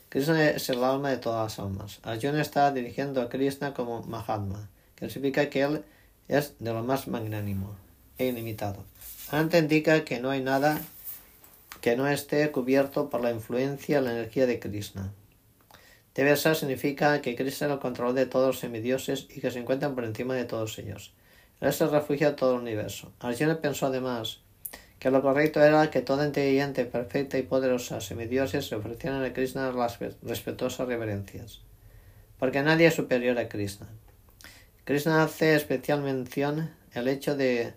Krishna es el alma de todas las almas. Arjuna está dirigiendo a Krishna como Mahatma, que significa que él es de lo más magnánimo e ilimitado. Ante indica que no hay nada que no esté cubierto por la influencia y la energía de Krishna. Devesa significa que Krishna es el control de todos los semidioses y que se encuentran por encima de todos ellos. Él es el refugio de todo el universo. Arjuna pensó además que lo correcto era que toda inteligente, perfecta y poderosa semidioses se ofrecieran a Krishna las respetuosas reverencias, porque nadie es superior a Krishna. Krishna hace especial mención el hecho de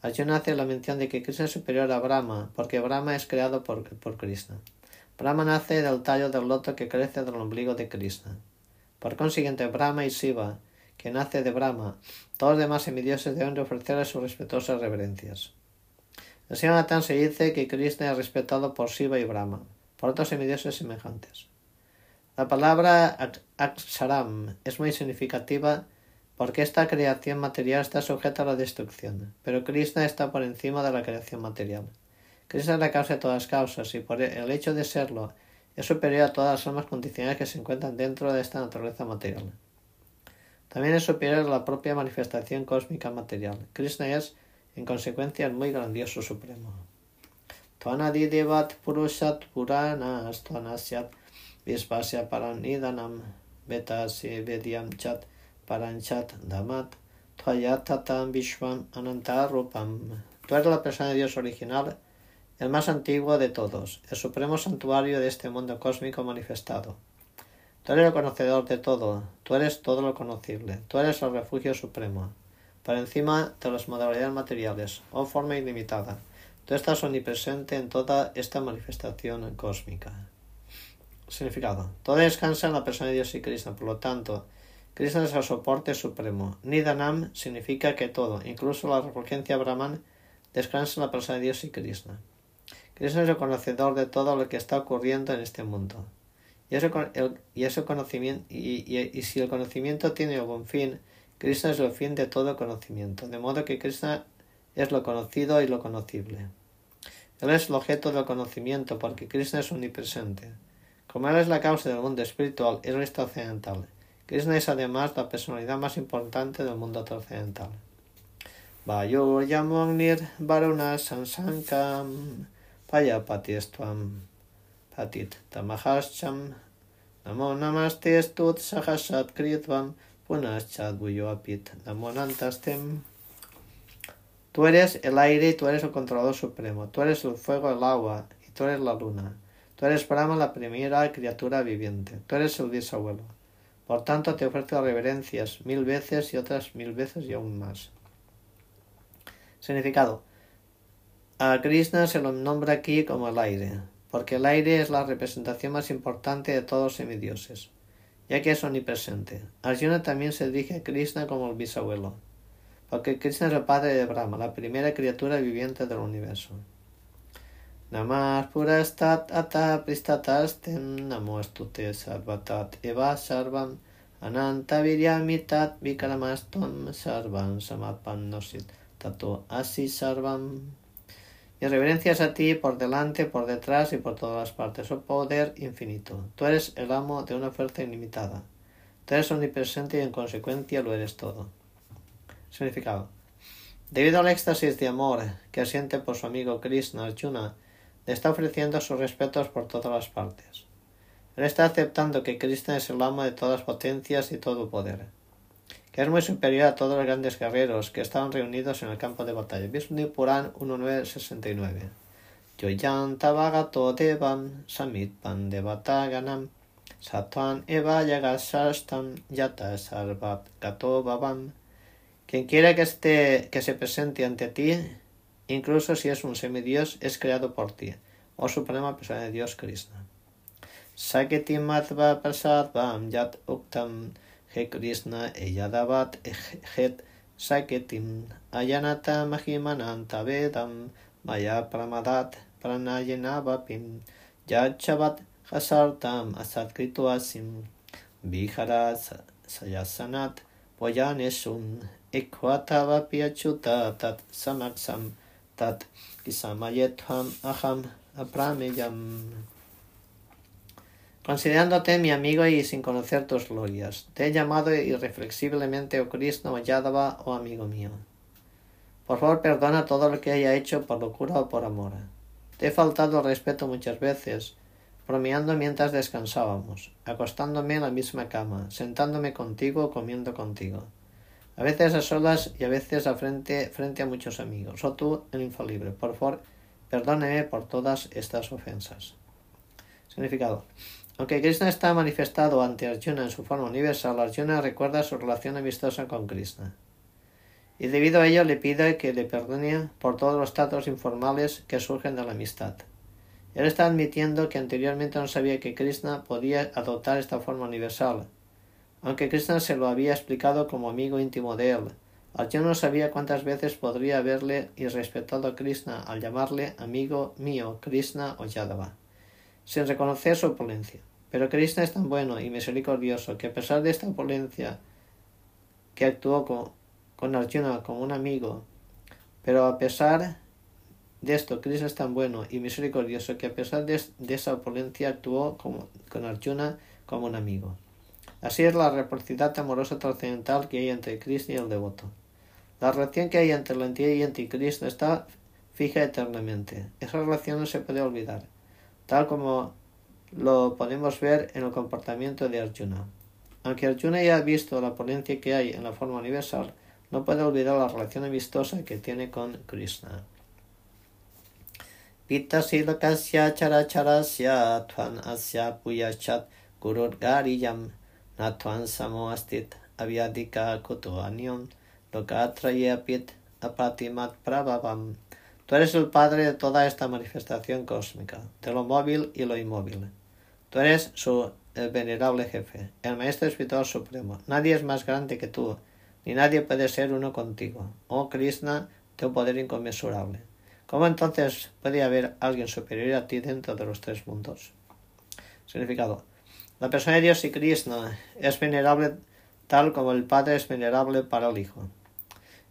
Arjuna hace la mención de que Krishna es superior a Brahma, porque Brahma es creado por, por Krishna. Brahma nace del tallo del loto que crece del ombligo de Krishna. Por consiguiente, Brahma y Shiva que nace de Brahma. Todos los demás semidioses deben ofrecerle sus respetuosas reverencias. En Sri se dice que Krishna es respetado por Shiva y Brahma, por otros semidioses semejantes. La palabra Aksharam es muy significativa porque esta creación material está sujeta a la destrucción, pero Krishna está por encima de la creación material. Krishna es la causa de todas las causas y por el hecho de serlo es superior a todas las almas condicionales que se encuentran dentro de esta naturaleza material. También es superior a la propia manifestación cósmica material. Krishna es, en consecuencia, el muy grandioso supremo. Tvanadidevat purushat purana astvanasyat vispasya paranidanam vetasi vedyam chat paranchat damat tvayatatam vishvam anantarupam. Tú eres la persona de Dios original, el más antiguo de todos, el supremo santuario de este mundo cósmico manifestado. Tú eres el conocedor de todo, tú eres todo lo conocible, tú eres el refugio supremo, por encima de las modalidades materiales, o forma ilimitada. Tú estás omnipresente en toda esta manifestación cósmica. Significado. Todo descansa en la persona de Dios y Krishna, por lo tanto, Krishna es el soporte supremo. Nidanam significa que todo, incluso la refulgencia Brahman, descansa en la persona de Dios y Krishna. Krishna es el conocedor de todo lo que está ocurriendo en este mundo. Y, ese, y, conocimiento, y, si el conocimiento tiene algún fin, Krishna es el fin de todo conocimiento, de modo que Krishna es lo conocido y lo conocible. Él es el objeto del conocimiento porque Krishna es omnipresente. Como Él es la causa del mundo espiritual y el trascendental, Krishna es además la personalidad más importante del mundo trascendental. Vayo Yamonir Varuna Sansankam Payapatiestvam Patit Tamahascham Namo Namaste Stut Sahasat Kritvam Punaschad Apit Namo Nantastem Tú eres el aire y tú eres el controlador supremo. Tú eres el fuego, el agua y tú eres la luna. Tú eres Brahma, la primera criatura viviente. Tú eres el bisabuelo. Por tanto, te ofrezco reverencias mil veces y otras mil veces y aún más. Significado. A Krishna se lo nombra aquí como el aire, porque el aire es la representación más importante de todos los semidioses, ya que es omnipresente. Arjuna también se dirige a Krishna como el bisabuelo porque Krishna es el padre de Brahma, la primera criatura viviente del universo. Namas purastat ata pristatastem namostute sarvatat eva sarvam ananta viryamitat vikramastom sarvam samapannosit tato asi sarvam. Y reverencias a ti por delante, por detrás y por todas las partes, oh poder infinito. Tú eres el amo de una fuerza ilimitada. Tú eres omnipresente y en consecuencia lo eres todo. Significado. Debido al éxtasis de amor que siente por su amigo Krishna, Arjuna le está ofreciendo sus respetos por todas las partes. Él está aceptando que Krishna es el amo de todas potencias y todo poder, que es muy superior a todos los grandes guerreros que estaban reunidos en el campo de batalla. Vishnu Puran 1969. Yoyan Tavagato Devam Samitpan Devataganam Satwan Eva Yagasastam Yata Sarvat Gato Babam quien quiera que, esté, que se presente ante ti, incluso si es un semidios, es creado por ti, oh suprema persona de Dios Krishna. Saketi matva prasadvam yat uktam he Krishna eyadavat het saketim ayanata mahimananta vedam maya pramadat pranayenavapim yachavat hasartam asatkritu vihara sayasanat poyanesun tat samaksam tat Kisamayetham aham Considerándote mi amigo y sin conocer tus glorias, te he llamado irreflexiblemente, oh Krishna, o Yadava, oh amigo mío. Por favor, perdona todo lo que haya hecho por locura o por amor. Te he faltado respeto muchas veces, bromeando mientras descansábamos, acostándome en la misma cama, sentándome contigo o comiendo contigo a veces a solas y a veces a frente, frente a muchos amigos. O tú, el infalible, por favor, perdóneme por todas estas ofensas. Significado. Aunque Krishna está manifestado ante Arjuna en su forma universal, Arjuna recuerda su relación amistosa con Krishna. Y debido a ello le pide que le perdone por todos los tratos informales que surgen de la amistad. Él está admitiendo que anteriormente no sabía que Krishna podía adoptar esta forma universal, aunque Krishna se lo había explicado como amigo íntimo de él. Arjuna no sabía cuántas veces podría haberle irrespetado a Krishna al llamarle amigo mío, Krishna o Yadava, sin reconocer su opulencia. Pero Krishna es tan bueno y misericordioso que a pesar de esta opulencia que actuó con, Arjuna como un amigo, pero a pesar de esto, Krishna es tan bueno y misericordioso que a pesar de, esa opulencia actuó con Arjuna como un amigo. Así es la reciprocidad amorosa trascendental que hay entre Krishna y el devoto. La relación que hay entre la entidad y entre Krishna está fija eternamente. Esa relación no se puede olvidar, tal como lo podemos ver en el comportamiento de Arjuna. Aunque Arjuna haya visto la ponencia que hay en la forma universal, no puede olvidar la relación amistosa que tiene con Krishna. Pita silakasya characharasya tvan asya puyachat gariyam natvan samo astit avyadika kuto anyam apit apatimat prabhavam. Tú eres el padre de toda esta manifestación cósmica, de lo móvil y lo inmóvil. Tú eres su venerable jefe, el maestro espiritual supremo. Nadie es más grande que tú, ni nadie puede ser uno contigo. Oh Krishna, tu poder inconmensurable. ¿Cómo entonces puede haber alguien superior a ti dentro de los tres mundos? Significado. La persona de Dios y Krishna es venerable tal como el Padre es venerable para el Hijo.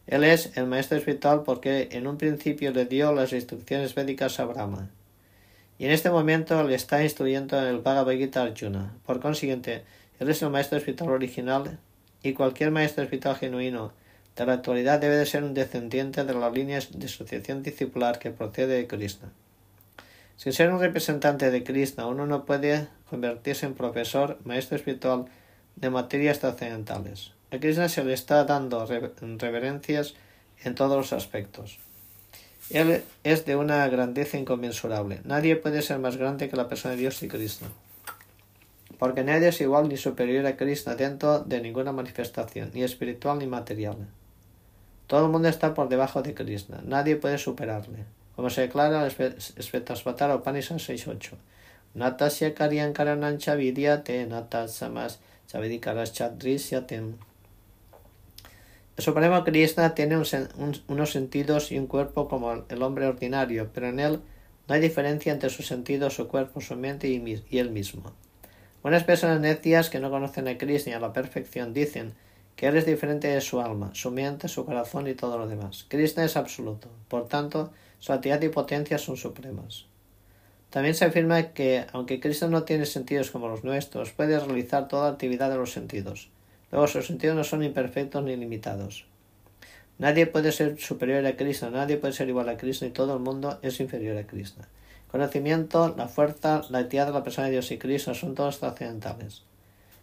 Él es el maestro espiritual porque en un principio le dio las instrucciones védicas a Brahma. Y en este momento le está instruyendo en el Bhagavad Gita Arjuna. Por consiguiente, él es el maestro espiritual original y cualquier maestro espiritual genuino de la actualidad debe de ser un descendiente de las líneas de asociación discipular que procede de Krishna. Sin ser un representante de Krishna, uno no puede convertirse en profesor, maestro espiritual de materias trascendentales. A Krishna se le está dando reverencias en todos los aspectos. Él es de una grandeza inconmensurable. Nadie puede ser más grande que la persona de Dios y Krishna. Porque nadie es igual ni superior a Krishna dentro de ninguna manifestación, ni espiritual ni material. Todo el mundo está por debajo de Krishna. Nadie puede superarle. Como se declara en el Upanishad 6.8. Natasya karyan karanancha vidyate natasamas chavidikaras chadrisyatem. El Supremo Krishna tiene unos sentidos y un cuerpo como el hombre ordinario, pero en él no hay diferencia entre sus sentidos, su cuerpo, su mente y, él mismo. Unas personas necias que no conocen a Krishna a la perfección dicen que él es diferente de su alma, su mente, su corazón y todo lo demás. Krishna es absoluto, por tanto, su actividad y potencia son supremas. También se afirma que, aunque Krishna no tiene sentidos como los nuestros, puede realizar toda actividad de los sentidos. Luego sus sentidos no son imperfectos ni limitados. Nadie puede ser superior a Krishna, nadie puede ser igual a Krishna y todo el mundo es inferior a Krishna. Conocimiento, la fuerza, la actividad de la persona de Dios y Krishna son todos trascendentales.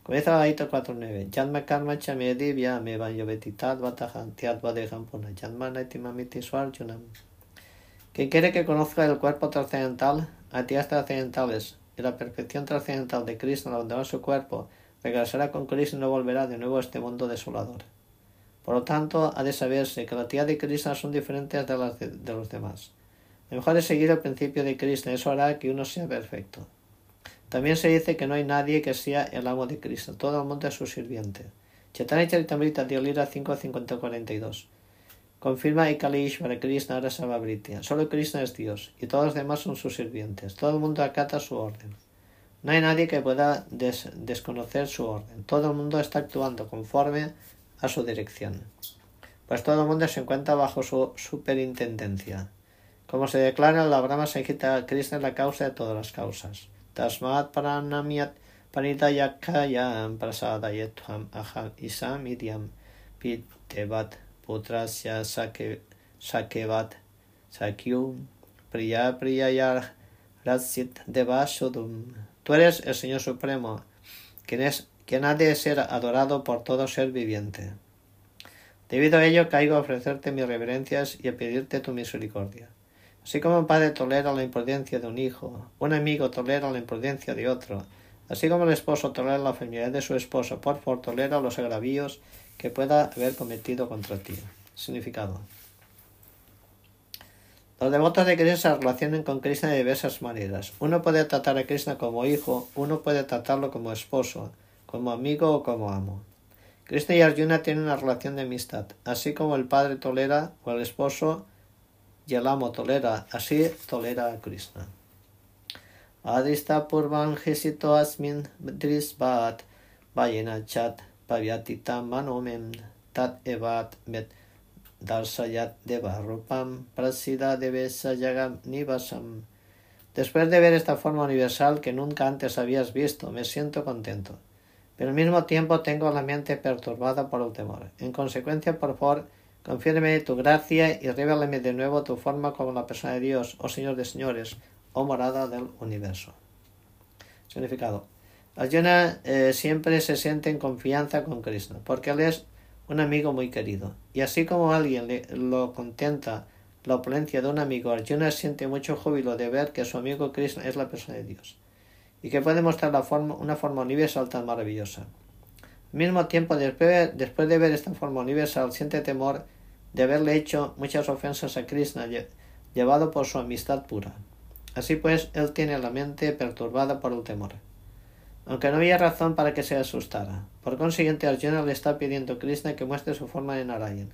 Comienza la 4.9. Yadma karma chame divya me vanyovetitat vatahan tiadvadeham puna yadmana timamiti swarjunam. Quien quiere que conozca el cuerpo trascendental, actividades trascendentales y la perfección trascendental de Krishna va su cuerpo, regresará con Krishna y no volverá de nuevo a este mundo desolador. Por lo tanto, ha de saberse que la tía de Krishna son diferentes de las de, los demás. Lo mejor es seguir el principio de Krishna, eso hará que uno sea perfecto. También se dice que no hay nadie que sea el amo de Krishna, todo el mundo es su sirviente. Chaitanya Charitamrita Diolira 5.50.42 Confirma Ishvara Krishna Rasavabritya. Solo Krishna es Dios y todos los demás son sus sirvientes. Todo el mundo acata su orden. No hay nadie que pueda desconocer su orden. Todo el mundo está actuando conforme a su dirección. Pues todo el mundo se encuentra bajo su superintendencia. Como se declara la Brahma Sanghita, Krishna es la causa de todas las causas. Tasmat paranamyat paritayakayam prasadayetham aham isamidyam pitevat putrasya sakevat sakyum priya priyayar ratsit devashodum Tú eres el Señor Supremo, quien, es, quien ha de ser adorado por todo ser viviente. Debido a ello caigo a ofrecerte mis reverencias y a pedirte tu misericordia. Así como un padre tolera la imprudencia de un hijo, un amigo tolera la imprudencia de otro, así como el esposo tolera la enfermedad de su esposo, por favor tolera los agravios que pueda haber cometido contra ti. Significado. Los devotos de Krishna se relacionan con Krishna de diversas maneras. Uno puede tratar a Krishna como hijo, uno puede tratarlo como esposo, como amigo o como amo. Krishna y Arjuna tienen una relación de amistad, así como el padre tolera o el esposo y el amo tolera, así tolera a Krishna. Adista purvan jesito asmin drisbat vayena chat pavyatita manomem tat evat met darsayat devarupam prasida devesayagam nivasam. Después de ver esta forma universal que nunca antes habías visto, me siento contento. Pero al mismo tiempo tengo la mente perturbada por el temor. En consecuencia, por favor, confiéreme tu gracia y revélame de nuevo tu forma como la persona de Dios, oh Señor de señores, oh morada del universo. Significado. Arjuna eh, siempre se siente en confianza con Krishna, porque él es un amigo muy querido. Y así como alguien le, lo contenta la opulencia de un amigo, Arjuna siente mucho júbilo de ver que su amigo Krishna es la persona de Dios y que puede mostrar la forma, una forma universal tan maravillosa. Al mismo tiempo, después, después de ver esta forma universal, siente temor de haberle hecho muchas ofensas a Krishna, llevado por su amistad pura. Así pues, él tiene la mente perturbada por el temor aunque no había razón para que se asustara. Por consiguiente, Arjuna le está pidiendo a Krishna que muestre su forma de Narayan,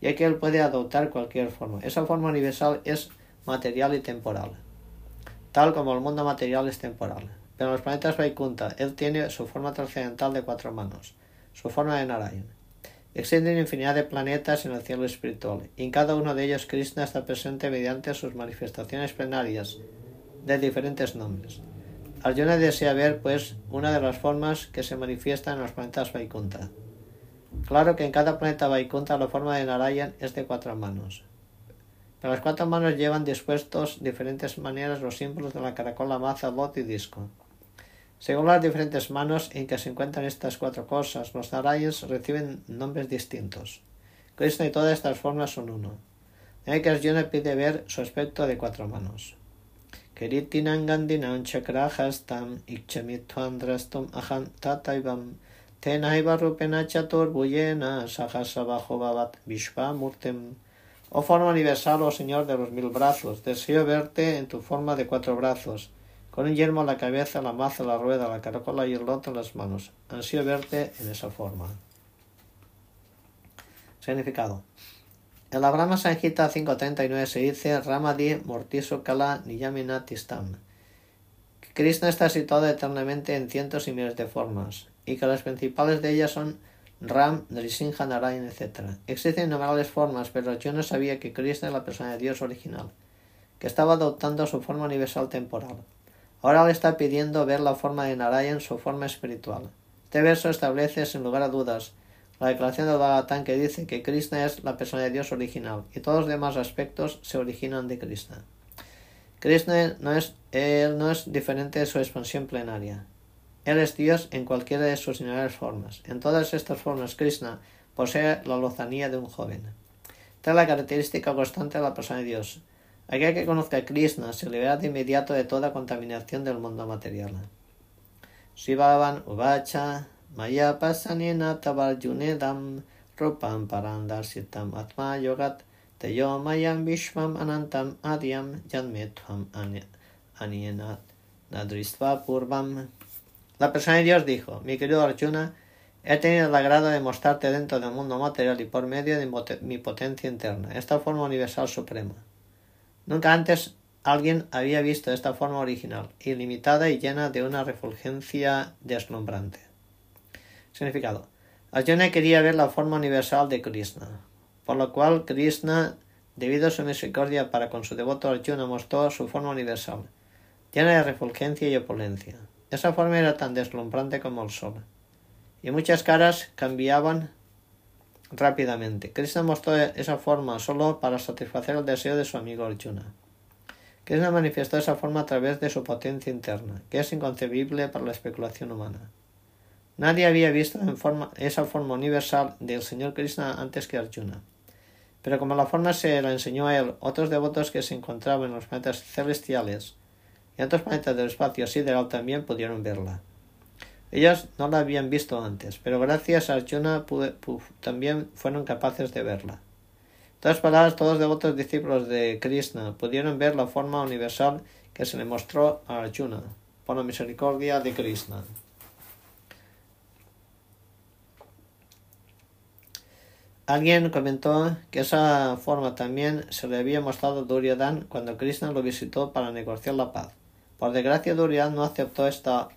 ya que él puede adoptar cualquier forma. Esa forma universal es material y temporal, tal como el mundo material es temporal. Pero en los planetas Vaikunta, él tiene su forma trascendental de cuatro manos, su forma de Narayan. Existen infinidad de planetas en el cielo espiritual, y en cada uno de ellos Krishna está presente mediante sus manifestaciones plenarias de diferentes nombres. Arjuna desea ver, pues, una de las formas que se manifiestan en los planetas Vaikunta. Claro que en cada planeta Vaikunta la forma de Narayan es de cuatro manos. Pero las cuatro manos llevan dispuestos diferentes maneras los símbolos de la caracola, maza, bot y disco. Según las diferentes manos en que se encuentran estas cuatro cosas, los Narayans reciben nombres distintos. Krishna y todas estas formas son uno. De que Arjuna pide ver su aspecto de cuatro manos. Keritinam gandinam chakrahastam ikchamitvam drastum aham tataivam tenaiva rupena chaturbuyena sahasabajo babat vishvamurtem. Oh forma universal, oh Señor de los mil brazos, deseo verte en tu forma de cuatro brazos con un yermo a la cabeza, la maza, la rueda, la caracola y el loto en las manos. Ansío verte en esa forma. Significado. En la Brahma Sanjita 539 se dice Ramadi Mortiso Kala Niyaminatistam. Que Krishna está situado eternamente en cientos y miles de formas, y que las principales de ellas son Ram, Nrisimha, Narayan, etc. Existen innumerables formas, pero yo no sabía que Krishna es la persona de Dios original, que estaba adoptando su forma universal temporal. Ahora le está pidiendo ver la forma de Narayan, su forma espiritual. Este verso establece, sin lugar a dudas, la declaración de Bhagavatam que dice que Krishna es la persona de Dios original y todos los demás aspectos se originan de Krishna. Krishna no es, él no es diferente de su expansión plenaria. Él es Dios en cualquiera de sus innumerables formas. En todas estas formas, Krishna posee la lozanía de un joven. Esta es la característica constante de la persona de Dios. Aquel que conozca a Krishna se libera de inmediato de toda contaminación del mundo material. Shivavan Uvacha Maya Pasanina Tavarjunedam Rupam Parandarsitam Atma Yogat Teyo Vishvam Anantam Adyam Janmetvam Purvam La persona de Dios dijo, mi querido Arjuna, he tenido el agrado de mostrarte dentro del mundo material y por medio de mi potencia interna, esta forma universal suprema. Nunca antes alguien había visto esta forma original, ilimitada y llena de una refulgencia deslumbrante. Significado. Arjuna quería ver la forma universal de Krishna, por lo cual Krishna, debido a su misericordia para con su devoto Arjuna, mostró su forma universal, llena de refulgencia y opulencia. Esa forma era tan deslumbrante como el sol, y muchas caras cambiaban rápidamente. Krishna mostró esa forma solo para satisfacer el deseo de su amigo Arjuna. Krishna manifestó esa forma a través de su potencia interna, que es inconcebible para la especulación humana. Nadie había visto esa forma universal del Señor Krishna antes que Arjuna. Pero como la forma se la enseñó a él, otros devotos que se encontraban en los planetas celestiales y otros planetas del espacio sideral también pudieron verla. Ellos no la habían visto antes, pero gracias a Arjuna también fueron capaces de verla. En todas palabras, todos los devotos discípulos de Krishna pudieron ver la forma universal que se le mostró a Arjuna, por la misericordia de Krishna. Alguien comentó que esa forma también se le había mostrado a Duryodhan cuando Krishna lo visitó para negociar la paz. Por desgracia, Duryodhan no aceptó esta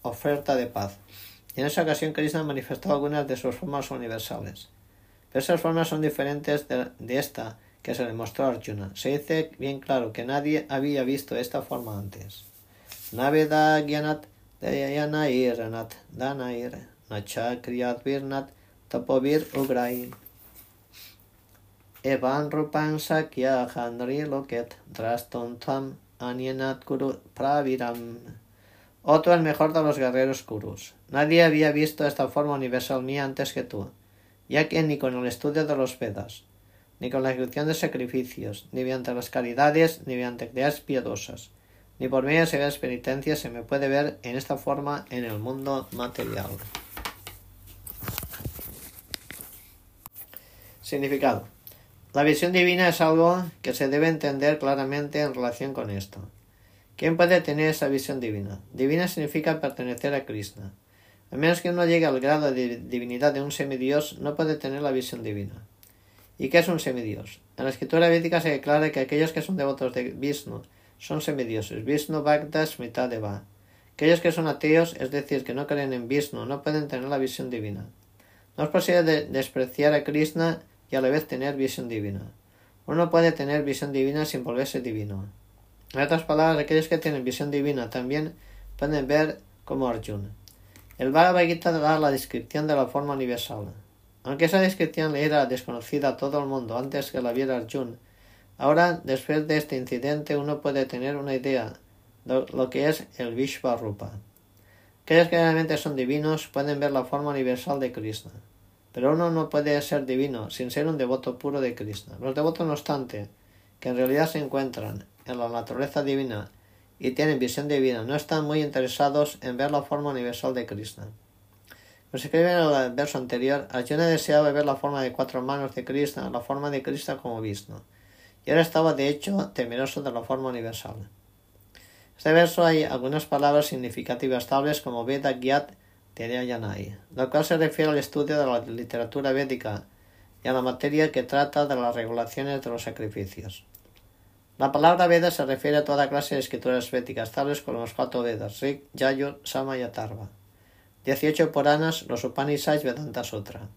oferta de paz. Y en esa ocasión Krishna manifestó algunas de sus formas universales. Pero esas formas son diferentes de, esta que se le mostró a Arjuna. Se dice bien claro que nadie había visto esta forma antes. Naveda Gyanat Dayanair Danair Nacha Virnat Tapovir Ugrai Evan Rupan Sakya Handri Loket Draston Tam Anyanat Kuru Praviram otro el mejor de los guerreros Kurus. Nadie había visto esta forma universal mía antes que tú, ya que ni con el estudio de los Vedas, ni con la ejecución de sacrificios, ni mediante las caridades, ni mediante actividades piadosas, ni por medio de severas penitencias se me puede ver en esta forma en el mundo material. Significado. La visión divina es algo que se debe entender claramente en relación con esto. ¿Quién puede tener esa visión divina? Divina significa pertenecer a Krishna. A menos que uno llegue al grado de divinidad de un semidios, no puede tener la visión divina. ¿Y qué es un semidios? En la escritura védica se declara que aquellos que son devotos de Vishnu son semidioses. Vishnu Bhakta Smitadeva. Aquellos que son ateos, es decir, que no creen en Vishnu, no pueden tener la visión divina. No es posible despreciar a Krishna y a la vez tener visión divina. Uno puede tener visión divina sin volverse divino. En otras palabras, aquellos que tienen visión divina también pueden ver como Arjuna. El Bhagavad Gita da la descripción de la forma universal. Aunque esa descripción le era desconocida a todo el mundo antes que la viera Arjuna, ahora, después de este incidente, uno puede tener una idea de lo que es el Vishvarupa. Aquellos que realmente son divinos pueden ver la forma universal de Krishna. Pero uno no puede ser divino sin ser un devoto puro de Krishna. Los devotos, no obstante, que en realidad se encuentran en la naturaleza divina y tienen visión divina, no están muy interesados en ver la forma universal de Krishna. Como se escribe en el verso anterior, Arjuna deseaba ver la forma de cuatro manos de Krishna, la forma de Krishna como Vishnu, y ahora estaba de hecho temeroso de la forma universal. En este verso hay algunas palabras significativas tales como Veda Gyat Yanai, lo cual se refiere al estudio de la literatura védica y a la materia que trata de las regulaciones de los sacrificios. La palabra Veda se refiere a toda clase de escrituras védicas, tales como los cuatro Vedas, Rik, Yajur, Sama y Atarva. 18 Puranas, los Upanishads Vedanta Sutra.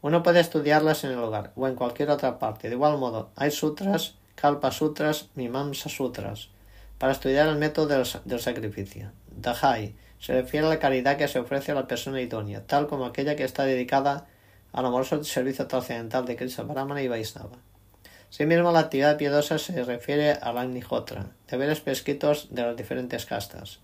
Uno puede estudiarlas en el hogar o en cualquier otra parte. De igual modo, hay sutras, Kalpa Sutras, Mimamsa Sutras, para estudiar el método del, sacrificio. Dahai se refiere a la caridad que se ofrece a la persona idónea, tal como aquella que está dedicada al amoroso servicio trascendental de Krishna Brahmana y Vaisnava. Asimismo, la actividad piadosa se refiere a la Agnihotra, deberes prescritos de las diferentes castas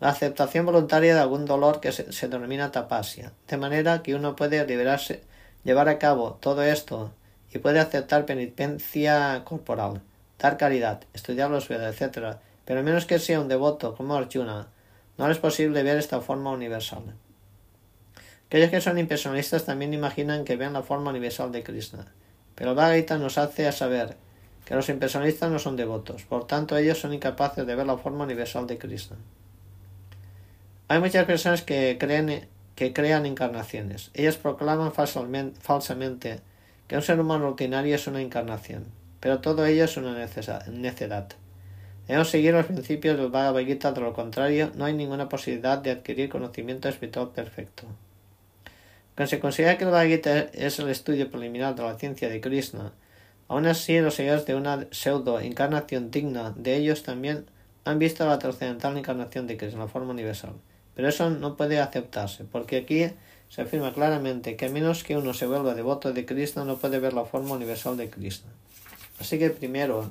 la aceptación voluntaria de algún dolor que se, denomina tapasia, de manera que uno puede liberarse, llevar a cabo todo esto y puede aceptar penitencia corporal, dar caridad, estudiar los Vedas, etc. Pero menos que sea un devoto como Arjuna, no es posible ver esta forma universal. Aquellos que son impersonalistas también imaginan que ven la forma universal de Krishna, pero Bhagavad nos hace saber que los impersonalistas no son devotos, por tanto ellos son incapaces de ver la forma universal de Krishna. Hay muchas personas que creen que crean encarnaciones. Ellas proclaman falsamente que un ser humano ordinario es una encarnación, pero todo ello es una necedad. Debemos seguir los principios del Bhagavad Gita, de lo contrario, no hay ninguna posibilidad de adquirir conocimiento espiritual perfecto. Cuando se considera que el Bhagavad Gita es el estudio preliminar de la ciencia de Krishna, aún así los seguidores de una pseudo encarnación digna de ellos también han visto la trascendental encarnación de Krishna, la forma universal. Pero eso no puede aceptarse, porque aquí se afirma claramente que a menos que uno se vuelva devoto de Krishna no puede ver la forma universal de Krishna. Así que primero,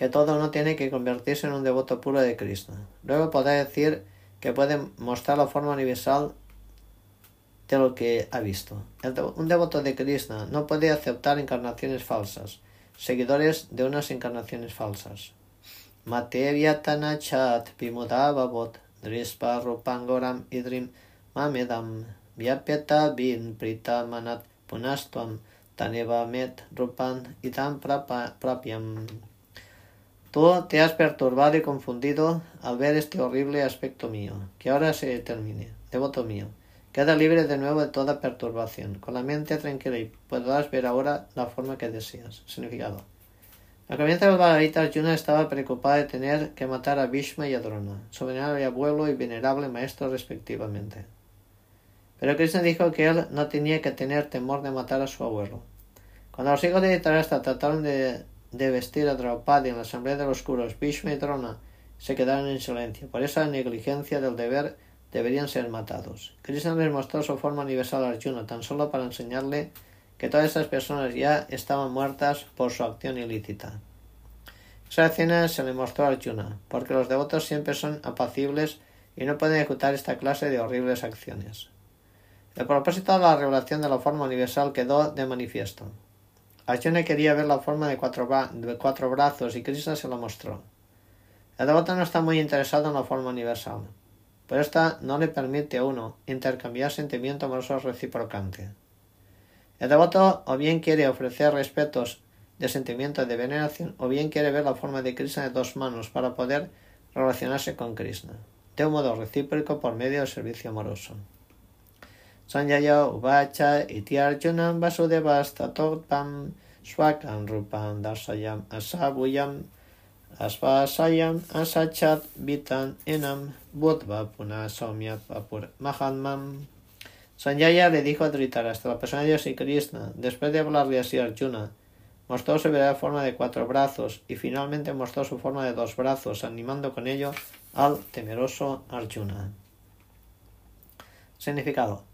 que todo no tiene que convertirse en un devoto puro de Krishna. Luego podrá decir que puede mostrar la forma universal de lo que ha visto. un devoto de Krishna no puede aceptar encarnaciones falsas, seguidores de unas encarnaciones falsas. Mateviatanachat vimudavavot Drispa rupangoram idrim mamedam vyapyata bin prita manat punastvam taneva met rupan idam prapiam. Tú te has perturbado y confundido al ver este horrible aspecto mío, que ahora se termine. Devoto mío, queda libre de nuevo de toda perturbación, con la mente tranquila y podrás ver ahora la forma que deseas. Significado. Al comienzo del Bhagavad Arjuna estaba preocupada de tener que matar a Bhishma y a Drona, su venerable abuelo y venerable maestro respectivamente. Pero Krishna dijo que él no tenía que tener temor de matar a su abuelo. Cuando los hijos de Dhritarashtra trataron de, vestir a Draupadi en la asamblea de los curos, Bhishma y Drona se quedaron en silencio. Por esa negligencia del deber deberían ser matados. Krishna les mostró su forma universal a Arjuna tan solo para enseñarle que todas estas personas ya estaban muertas por su acción ilícita. Esa escena se le mostró a Arjuna, porque los devotos siempre son apacibles y no pueden ejecutar esta clase de horribles acciones. El propósito de la revelación de la forma universal quedó de manifiesto. Arjuna quería ver la forma de cuatro, brazos y Krishna se lo mostró. El devoto no está muy interesado en la forma universal, pero esta no le permite a uno intercambiar sentimiento amoroso reciprocante. El devoto o bien quiere ofrecer respetos de sentimiento de veneración o bien quiere ver la forma de Krishna de dos manos para poder relacionarse con Krishna, de un modo recíproco por medio del servicio amoroso. Sanjaya Uvacha iti Arjunam Vasudevastatotam Swakam Rupam Darsayam Asabuyam Asvasayam Asachat Vitan Enam Budva Puna Somyat Vapur Mahatmam Sanjaya le dijo a Dhritarashtra, la persona de Dios Krishna, después de hablarle así Arjuna, mostró su verdadera forma de cuatro brazos y finalmente mostró su forma de dos brazos, animando con ello al temeroso Arjuna. Significado.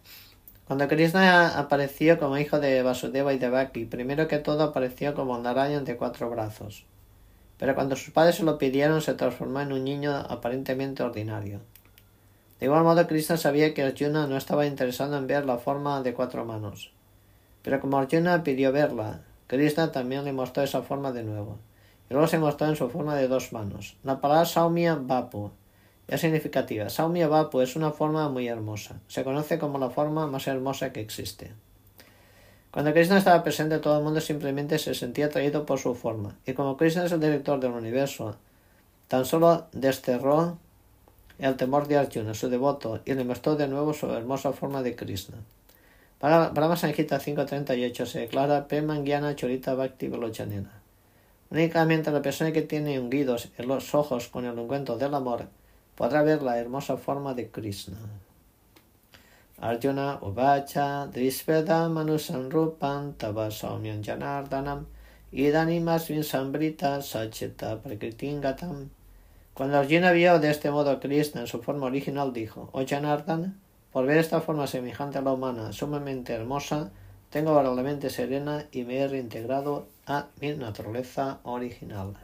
Cuando Krishna apareció como hijo de Vasudeva y de Bhakti, primero que todo apareció como Narayan de cuatro brazos. Pero cuando sus padres se lo pidieron, se transformó en un niño aparentemente ordinario. De igual modo, Krishna sabía que Arjuna no estaba interesado en ver la forma de cuatro manos. Pero como Arjuna pidió verla, Krishna también le mostró esa forma de nuevo. Y luego se mostró en su forma de dos manos. La palabra Saumya Vapu es significativa. Saumya Vapu es una forma muy hermosa. Se conoce como la forma más hermosa que existe. Cuando Krishna estaba presente, todo el mundo simplemente se sentía atraído por su forma. Y como Krishna es el director del universo, tan solo desterró el temor de Arjuna, su devoto, y le mostró de nuevo su hermosa forma de Krishna. Brahma Sanjita 5.38 se declara Pemangyana Chorita Bhakti Velochanena. Únicamente la persona que tiene unguidos en los ojos con el ungüento del amor podrá ver la hermosa forma de Krishna. Arjuna Uvacha Drisveda Manusan Rupan Tava Saumyan Janardanam Idanimasvin Sambrita Sacheta Prakritingatam cuando Arjuna vio de este modo a Krishna en su forma original, dijo, Oh Janardhan, por ver esta forma semejante a la humana, sumamente hermosa, tengo ahora la mente serena y me he reintegrado a mi naturaleza original.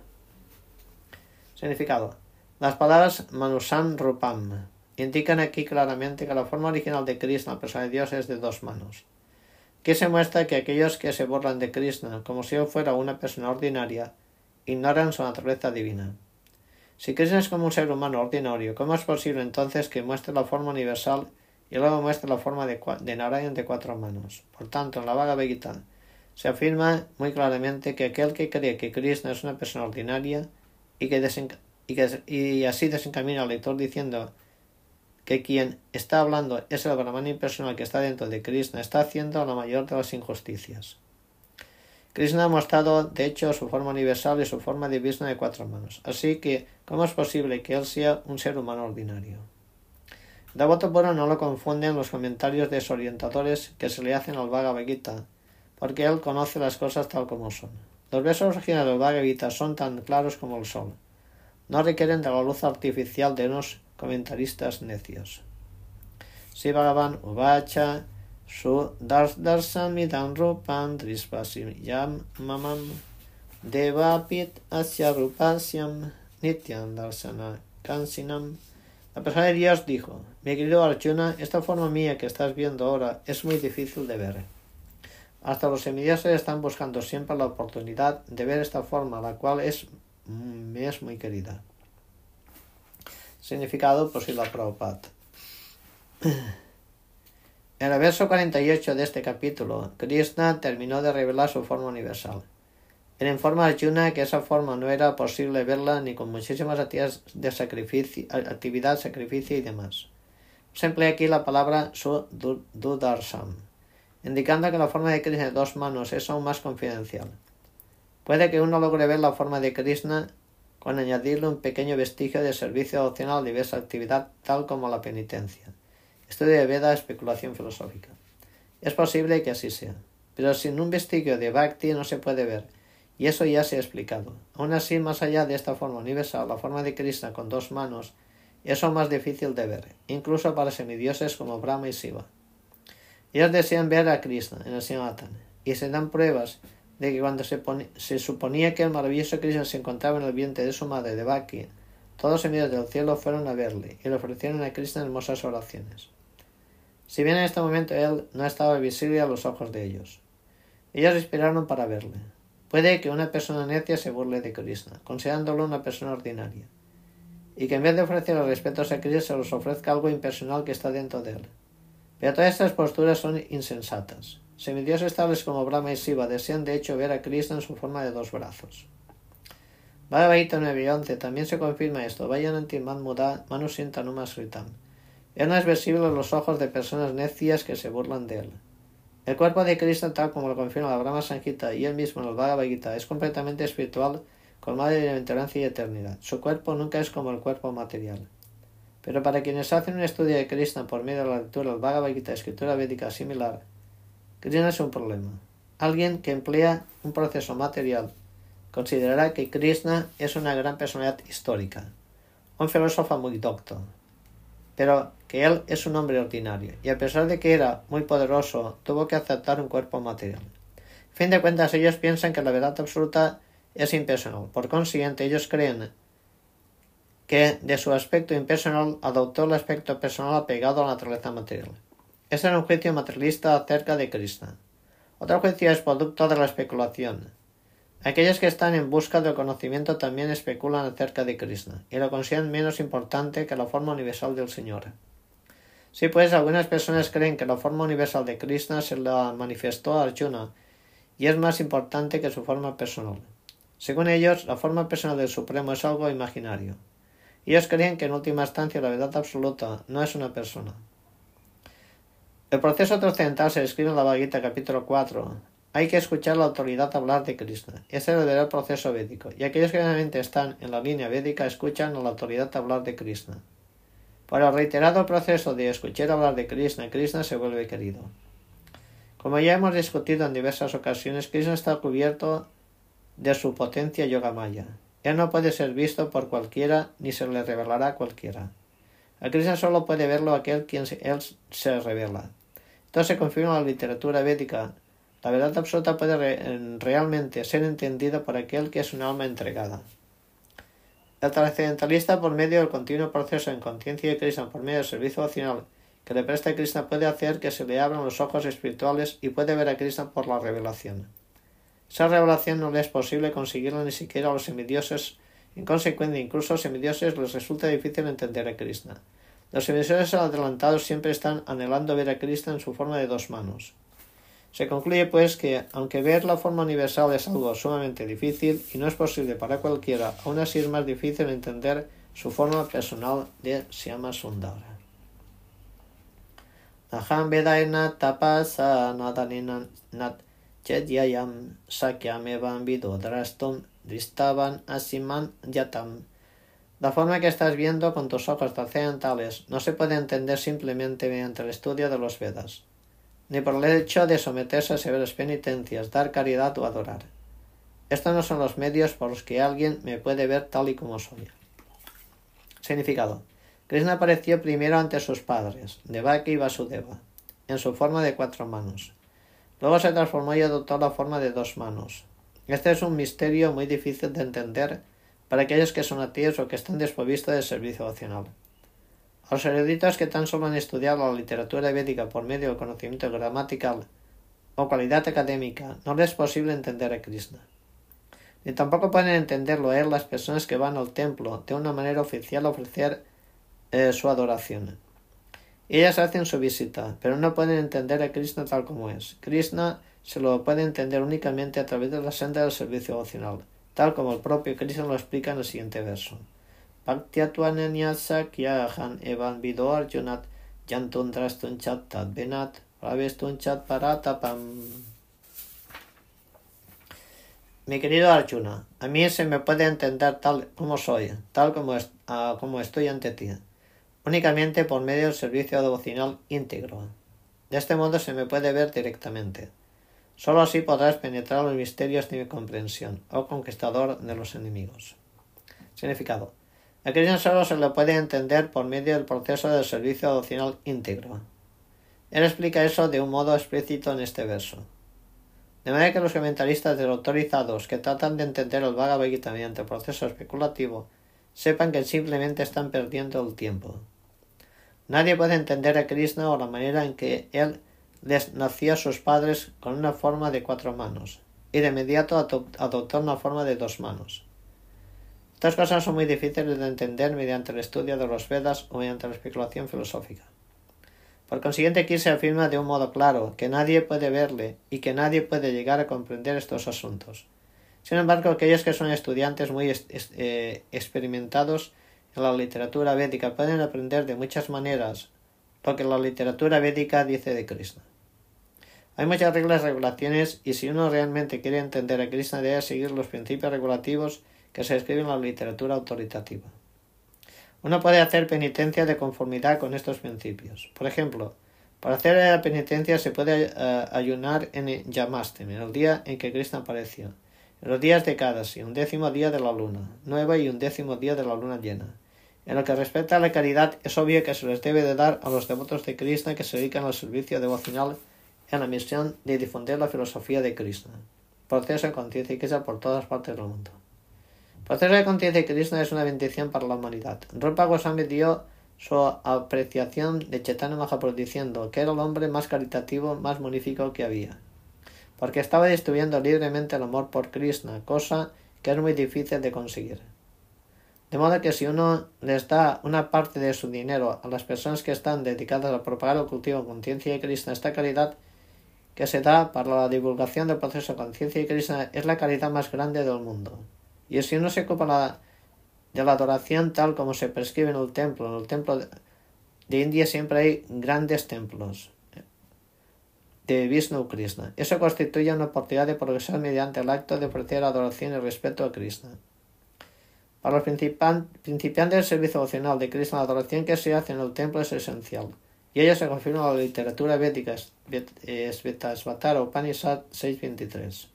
Significado. Las palabras Manusan Rupam indican aquí claramente que la forma original de Krishna, persona de Dios, es de dos manos. Que se muestra que aquellos que se borran de Krishna como si él fuera una persona ordinaria, ignoran su naturaleza divina. Si Krishna es como un ser humano ordinario, ¿cómo es posible entonces que muestre la forma universal y luego muestre la forma de, de Narayan de cuatro manos? Por tanto, en la Bhagavad Gita se afirma muy claramente que aquel que cree que Krishna es una persona ordinaria y que, y, así desencamina al lector diciendo que quien está hablando es el Brahman impersonal que está dentro de Krishna, está haciendo la mayor de las injusticias. Krishna ha mostrado, de hecho, su forma universal y su forma divina de cuatro manos. Así que, ¿cómo es posible que él sea un ser humano ordinario? Pura no lo confunde en los comentarios desorientadores que se le hacen al Bhagavad Gita, porque él conoce las cosas tal como son. Los versos originales del Bhagavad Gita son tan claros como el sol. No requieren de la luz artificial de unos comentaristas necios. Si Uvacha Su mamam devapit asya rupasyam nityam darsana kansinam. La persona de Dios dijo, mi querido Arjuna, esta forma mía que estás viendo ahora es muy difícil de ver. Hasta los semidioses están buscando siempre la oportunidad de ver esta forma, la cual es, me es muy querida. Significado por la Prabhupada. En el verso 48 de este capítulo, Krishna terminó de revelar su forma universal. Él informa a Arjuna que esa forma no era posible verla ni con muchísimas actividades de sacrificio, actividad, sacrificio y demás. Se emplea aquí la palabra sudarsam, indicando que la forma de Krishna de dos manos es aún más confidencial. Puede que uno logre ver la forma de Krishna con añadirle un pequeño vestigio de servicio opcional a diversa actividad, tal como la penitencia. Estudio de Veda, especulación filosófica. Es posible que así sea, pero sin un vestigio de Bhakti no se puede ver, y eso ya se ha explicado. Aún así, más allá de esta forma universal, la forma de Krishna con dos manos, es aún más difícil de ver, incluso para semidioses como Brahma y Shiva. Ellos desean ver a Krishna en el Sinatan, y se dan pruebas de que cuando se, suponía que el maravilloso Krishna se encontraba en el vientre de su madre de Bhakti, todos los semidioses del cielo fueron a verle y le ofrecieron a Krishna hermosas oraciones si bien en este momento él no estaba visible a los ojos de ellos. Ellos esperaron para verle. Puede que una persona necia se burle de Krishna, considerándolo una persona ordinaria, y que en vez de ofrecerle respetos a Krishna se los ofrezca algo impersonal que está dentro de él. Pero todas estas posturas son insensatas. Semidioses tales como Brahma y Shiva desean de hecho ver a Krishna en su forma de dos brazos. Bhagavad 9 y 11 también se confirma esto. Vayan anti muda manusintanuma sritam Él no es visible a los ojos de personas necias que se burlan de él. El cuerpo de Cristo, tal como lo confirma la Brahma Sanjita y él mismo en el Bhagavad Gita, es completamente espiritual, colmado de bienaventuranza y eternidad. Su cuerpo nunca es como el cuerpo material. Pero para quienes hacen un estudio de Krishna por medio de la lectura del Bhagavad Gita, escritura védica similar, Krishna es un problema. Alguien que emplea un proceso material considerará que Krishna es una gran personalidad histórica, un filósofo muy docto, pero que él es un hombre ordinario y a pesar de que era muy poderoso, tuvo que aceptar un cuerpo material. A fin de cuentas, ellos piensan que la verdad absoluta es impersonal. Por consiguiente, ellos creen que de su aspecto impersonal adoptó el aspecto personal apegado a la naturaleza material. Era un juicio materialista acerca de Krishna. Otro juicio es producto de la especulación. Aquellos que están en busca del conocimiento también especulan acerca de Krishna y lo consideran menos importante que la forma universal del Señor. Sí, pues algunas personas creen que la forma universal de Krishna se la manifestó Arjuna y es más importante que su forma personal. Según ellos, la forma personal del Supremo es algo imaginario. Ellos creen que en última instancia la verdad absoluta no es una persona. El proceso trascendental se describe en la Bhagavad capítulo 4, hay que escuchar la autoridad hablar de Krishna. Es el verdadero proceso védico. Y aquellos que realmente están en la línea védica escuchan a la autoridad hablar de Krishna. Por el reiterado proceso de escuchar hablar de Krishna, Krishna se vuelve querido. Como ya hemos discutido en diversas ocasiones, Krishna está cubierto de su potencia yogamaya. Él no puede ser visto por cualquiera ni se le revelará a cualquiera. A Krishna solo puede verlo aquel quien él se revela. Entonces se confirma en la literatura védica la verdad absoluta puede realmente ser entendida por aquel que es un alma entregada. El trascendentalista, por medio del continuo proceso en conciencia de Krishna, por medio del servicio opcional que le presta a Krishna, puede hacer que se le abran los ojos espirituales y puede ver a Krishna por la revelación. Esa revelación no le es posible conseguirla ni siquiera a los semidioses. En consecuencia, incluso a los semidioses les resulta difícil entender a Krishna. Los semidioses adelantados siempre están anhelando ver a Krishna en su forma de dos manos. Se concluye, pues, que aunque ver la forma universal es algo sumamente difícil y no es posible para cualquiera, aún así es más difícil entender su forma personal de Siama Sundara. Naham tapasa nadaninan nat chedyayam vidodrastum asiman yatam. La forma que estás viendo con tus ojos trascendentales no se puede entender simplemente mediante el estudio de los Vedas ni por el hecho de someterse a severas penitencias, dar caridad o adorar. Estos no son los medios por los que alguien me puede ver tal y como soy. Significado. Krishna apareció primero ante sus padres, Devaki y Vasudeva, en su forma de cuatro manos. Luego se transformó y adoptó la forma de dos manos. Este es un misterio muy difícil de entender para aquellos que son ateos o que están desprovistos de servicio opcional. A los eruditos que tan solo han estudiado la literatura védica por medio del conocimiento gramatical o cualidad académica, no les es posible entender a Krishna. Ni tampoco pueden entenderlo él las personas que van al templo de una manera oficial a ofrecer eh, su adoración. Ellas hacen su visita, pero no pueden entender a Krishna tal como es. Krishna se lo puede entender únicamente a través de la senda del servicio devocional, tal como el propio Krishna lo explica en el siguiente verso. Evan vido arjunat yantundrastunchat tadvenat ravestunchat paratapam. Mi querido Arjuna, a mí se me puede entender tal como soy, tal como, uh, como estoy ante ti, únicamente por medio del servicio devocional íntegro. De este modo se me puede ver directamente. Solo así podrás penetrar los misterios de mi comprensión, oh conquistador de los enemigos. Significado. A Krishna solo se lo puede entender por medio del proceso del servicio adopcional íntegro. Él explica eso de un modo explícito en este verso. De manera que los comentaristas desautorizados que tratan de entender el Bhagavad Gita mediante proceso especulativo sepan que simplemente están perdiendo el tiempo. Nadie puede entender a Krishna o la manera en que él les nació a sus padres con una forma de cuatro manos y de inmediato adoptó una forma de dos manos. Estas cosas son muy difíciles de entender mediante el estudio de los Vedas o mediante la especulación filosófica. Por consiguiente, aquí se afirma de un modo claro que nadie puede verle y que nadie puede llegar a comprender estos asuntos. Sin embargo, aquellos que son estudiantes muy eh, experimentados en la literatura védica pueden aprender de muchas maneras lo que la literatura védica dice de Krishna. Hay muchas reglas y regulaciones y si uno realmente quiere entender a Krishna debe seguir los principios regulativos que se escriben en la literatura autoritativa. Uno puede hacer penitencia de conformidad con estos principios. Por ejemplo, para hacer la penitencia se puede eh, ayunar en Yamastem, en el día en que Krishna apareció, en los días de Kadasi, un décimo día de la luna nueva y un décimo día de la luna llena. En lo que respecta a la caridad, es obvio que se les debe de dar a los devotos de Krishna que se dedican al servicio devocional en la misión de difundir la filosofía de Krishna, proceso de conciencia y Krishna por todas partes del mundo. El proceso de conciencia de Krishna es una bendición para la humanidad. Rupa Goswami dio su apreciación de Chaitanya Mahaprabhu diciendo que era el hombre más caritativo, más magnífico que había, porque estaba distribuyendo libremente el amor por Krishna, cosa que es muy difícil de conseguir. De modo que si uno les da una parte de su dinero a las personas que están dedicadas a propagar el cultivo de conciencia de Krishna, esta caridad que se da para la divulgación del proceso de conciencia y Krishna es la caridad más grande del mundo. Y si uno se ocupa de la adoración tal como se prescribe en el templo, en el templo de India siempre hay grandes templos de Vishnu Krishna. Eso constituye una oportunidad de progresar mediante el acto de ofrecer adoración y respeto a Krishna. Para los principiantes del servicio devocional de Krishna, la adoración que se hace en el templo es esencial. Y ella se confirma en la literatura védica Svetasvatara Upanishad 6.23.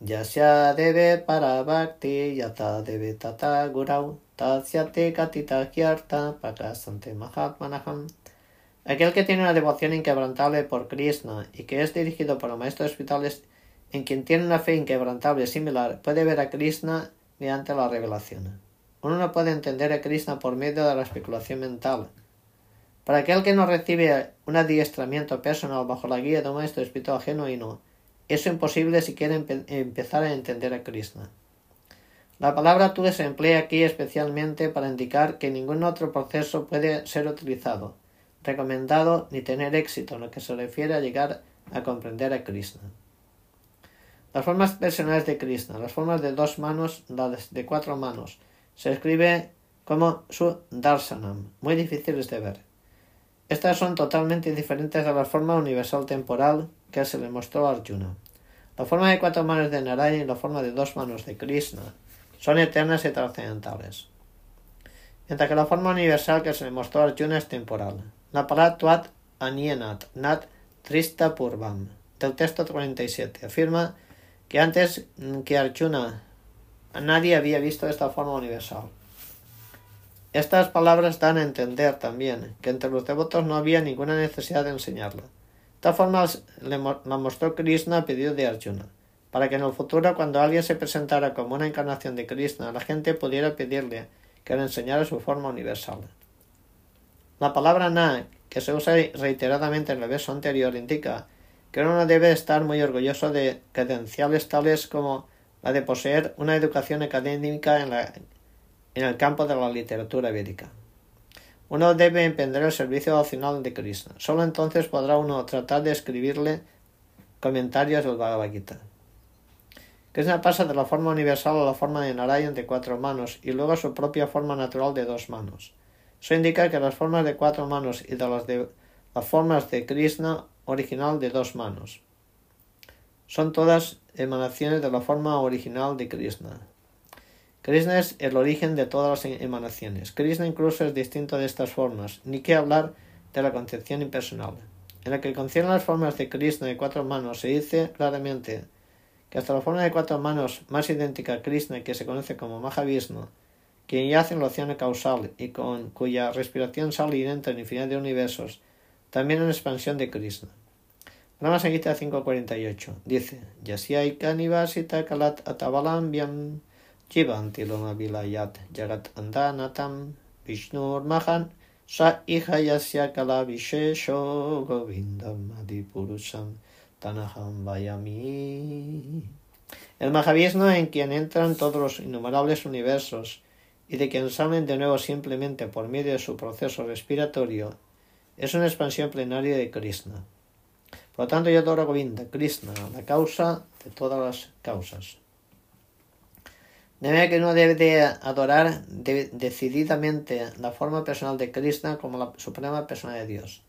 Yasya debe para bhakti yata debe tata gurau tasyate katita kyarta pakasante mahatmanaham. Aquel que tiene una devoción inquebrantable por Krishna y que es dirigido por los maestros espirituales en quien tiene una fe inquebrantable similar puede ver a Krishna mediante la revelación. Uno no puede entender a Krishna por medio de la especulación mental, para aquel que no recibe un adiestramiento personal bajo la guía de un maestro espiritual genuino, es imposible si quiere empezar a entender a Krishna. La palabra tú se emplea aquí especialmente para indicar que ningún otro proceso puede ser utilizado, recomendado ni tener éxito en lo que se refiere a llegar a comprender a Krishna. Las formas personales de Krishna, las formas de dos manos, las de cuatro manos, se escribe como su darsanam, muy difíciles de ver. Estas son totalmente diferentes a la forma universal temporal que se le mostró a Arjuna. La forma de cuatro manos de Narayana y la forma de dos manos de Krishna son eternas y trascendentales. Mientras que la forma universal que se le mostró a Arjuna es temporal. La palabra Tuat Anienat Nat Trista Purvam del texto 47 afirma que antes que Arjuna nadie había visto esta forma universal. Estas palabras dan a entender también que entre los devotos no había ninguna necesidad de enseñarla. De esta forma la mostró Krishna a pedido de Arjuna, para que en el futuro cuando alguien se presentara como una encarnación de Krishna, la gente pudiera pedirle que le enseñara su forma universal. La palabra na, que se usa reiteradamente en el verso anterior, indica que uno debe estar muy orgulloso de credenciales tales como la de poseer una educación académica en la en el campo de la literatura védica. Uno debe emprender el servicio devocional de Krishna. Solo entonces podrá uno tratar de escribirle comentarios del Bhagavad Gita. Krishna pasa de la forma universal a la forma de Narayan de cuatro manos y luego a su propia forma natural de dos manos. Eso indica que las formas de cuatro manos y de las, de, las formas de Krishna original de dos manos son todas emanaciones de la forma original de Krishna. Krishna es el origen de todas las emanaciones. Krishna incluso es distinto de estas formas, ni que hablar de la concepción impersonal. En la que concierne las formas de Krishna de cuatro manos, se dice claramente que hasta la forma de cuatro manos más idéntica a Krishna, que se conoce como Mahavishnu, quien yace en el océano causal y con cuya respiración sale y entra en infinidad de universos, también en expansión de Krishna. Brahma Samhita 5.48 dice Yasya Kalat Atabalambyam Jivanti Loma Vilayat Jagat Andanatam Vishnur Mahan Sa Ihayasya Kala Vishesho Govindam Adipurusam Tanaham Vayami. El Mahavishnu en quien entran todos los innumerables universos y de quien salen de nuevo simplemente por medio de su proceso respiratorio, es una expansión plenaria de Krishna. Por lo tanto, yo adoro Govinda, Krishna, la causa de todas las causas. De que uno debe de adorar decididamente la forma personal de Krishna como la suprema persona de Dios,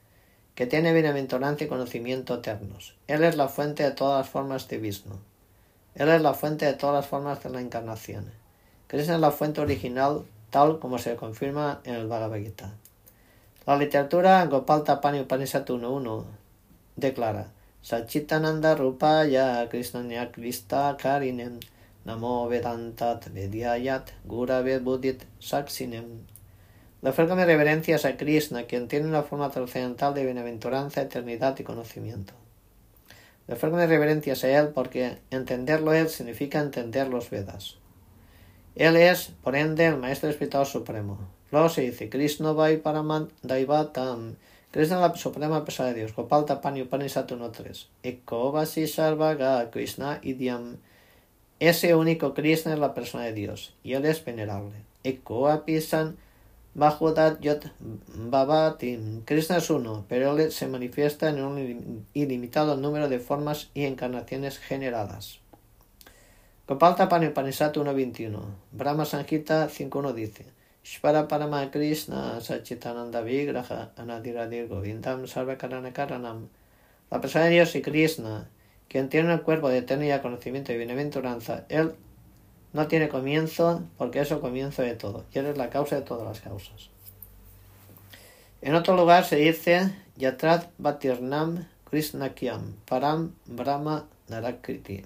que tiene bienaventuranza y conocimiento eternos. Él es la fuente de todas las formas de Vishnu. Él es la fuente de todas las formas de la encarnación. Krishna es la fuente original, tal como se confirma en el Bhagavad Gita. La literatura Gopal Tapani Upanishad 1.1 declara Sachitananda Rupaya Krishna Krista Karinem Namo Vedantat Vedyayat Gurave Buddhit Saksinem. Le ofrezco mis reverencias a Krishna, quien tiene una forma trascendental de bienaventuranza, eternidad y conocimiento. Le ofrezco mis reverencias a él porque entenderlo él significa entender los Vedas. Él es, por ende, el Maestro Espiritual Supremo. Luego se dice Krishna Vai Paraman Daivatam. Krishna la suprema persona de Dios. Gopal Tapani Upanishad 1.3. Eko Vasi Sarvaga Krishna Idyam. Ese único Krishna es la persona de Dios y él es venerable. Eko apisan bajodat yot babatim. Krishna es uno, pero él se manifiesta en un ilimitado número de formas y encarnaciones generadas. Gopal Tapani Upanishad 1.21. Brahma Sanjita 5.1 dice Shvara Parama Krishna Sachitananda Vigraha Anadiradir Govindam Sarvakaranakaranam. La persona de Dios y Krishna quien tiene el cuerpo de eternidad, conocimiento y bienaventuranza, él no tiene comienzo porque es el comienzo de todo, y él es la causa de todas las causas. En otro lugar se dice Yatrat Batirnam Krishnakyam Param Brahma Narakriti.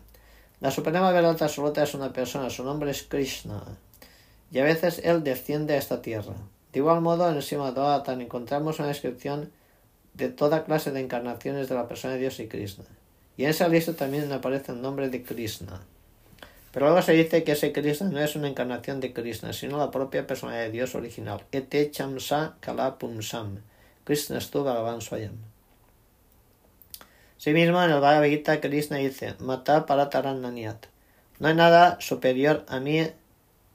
La suprema verdad absoluta es una persona, su nombre es Krishna, y a veces él desciende a esta tierra. De igual modo, en el Srimad encontramos una descripción de toda clase de encarnaciones de la persona de Dios y Krishna. Y en esa lista también aparece el nombre de Krishna. Pero luego se dice que ese Krishna no es una encarnación de Krishna, sino la propia persona de Dios original. Ete chamsa kalapumsam. Krishna estu Bhagavan Swayam. mismo en el Bhagavad Gita, Krishna dice, Mata naniat. No hay nada superior a mí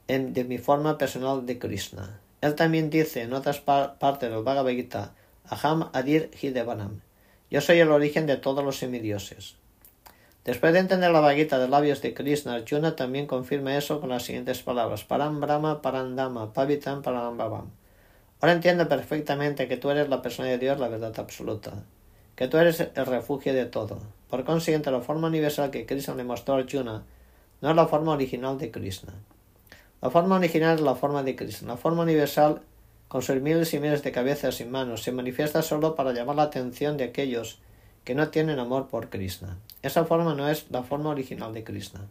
en, de mi forma personal de Krishna. Él también dice en otras partes del Bhagavad Gita, Aham Adir Hidevanam. Yo soy el origen de todos los semidioses. Después de entender la vaguita de labios de Krishna, Arjuna también confirma eso con las siguientes palabras: Param Brahma, Parandama, Pavitam, Parambhavam. Ahora entiendo perfectamente que tú eres la persona de Dios, la verdad absoluta, que tú eres el refugio de todo. Por consiguiente, la forma universal que Krishna le mostró a Arjuna no es la forma original de Krishna. La forma original es la forma de Krishna. La forma universal con sus miles y miles de cabezas y manos, se manifiesta solo para llamar la atención de aquellos que no tienen amor por Krishna. Esa forma no es la forma original de Krishna.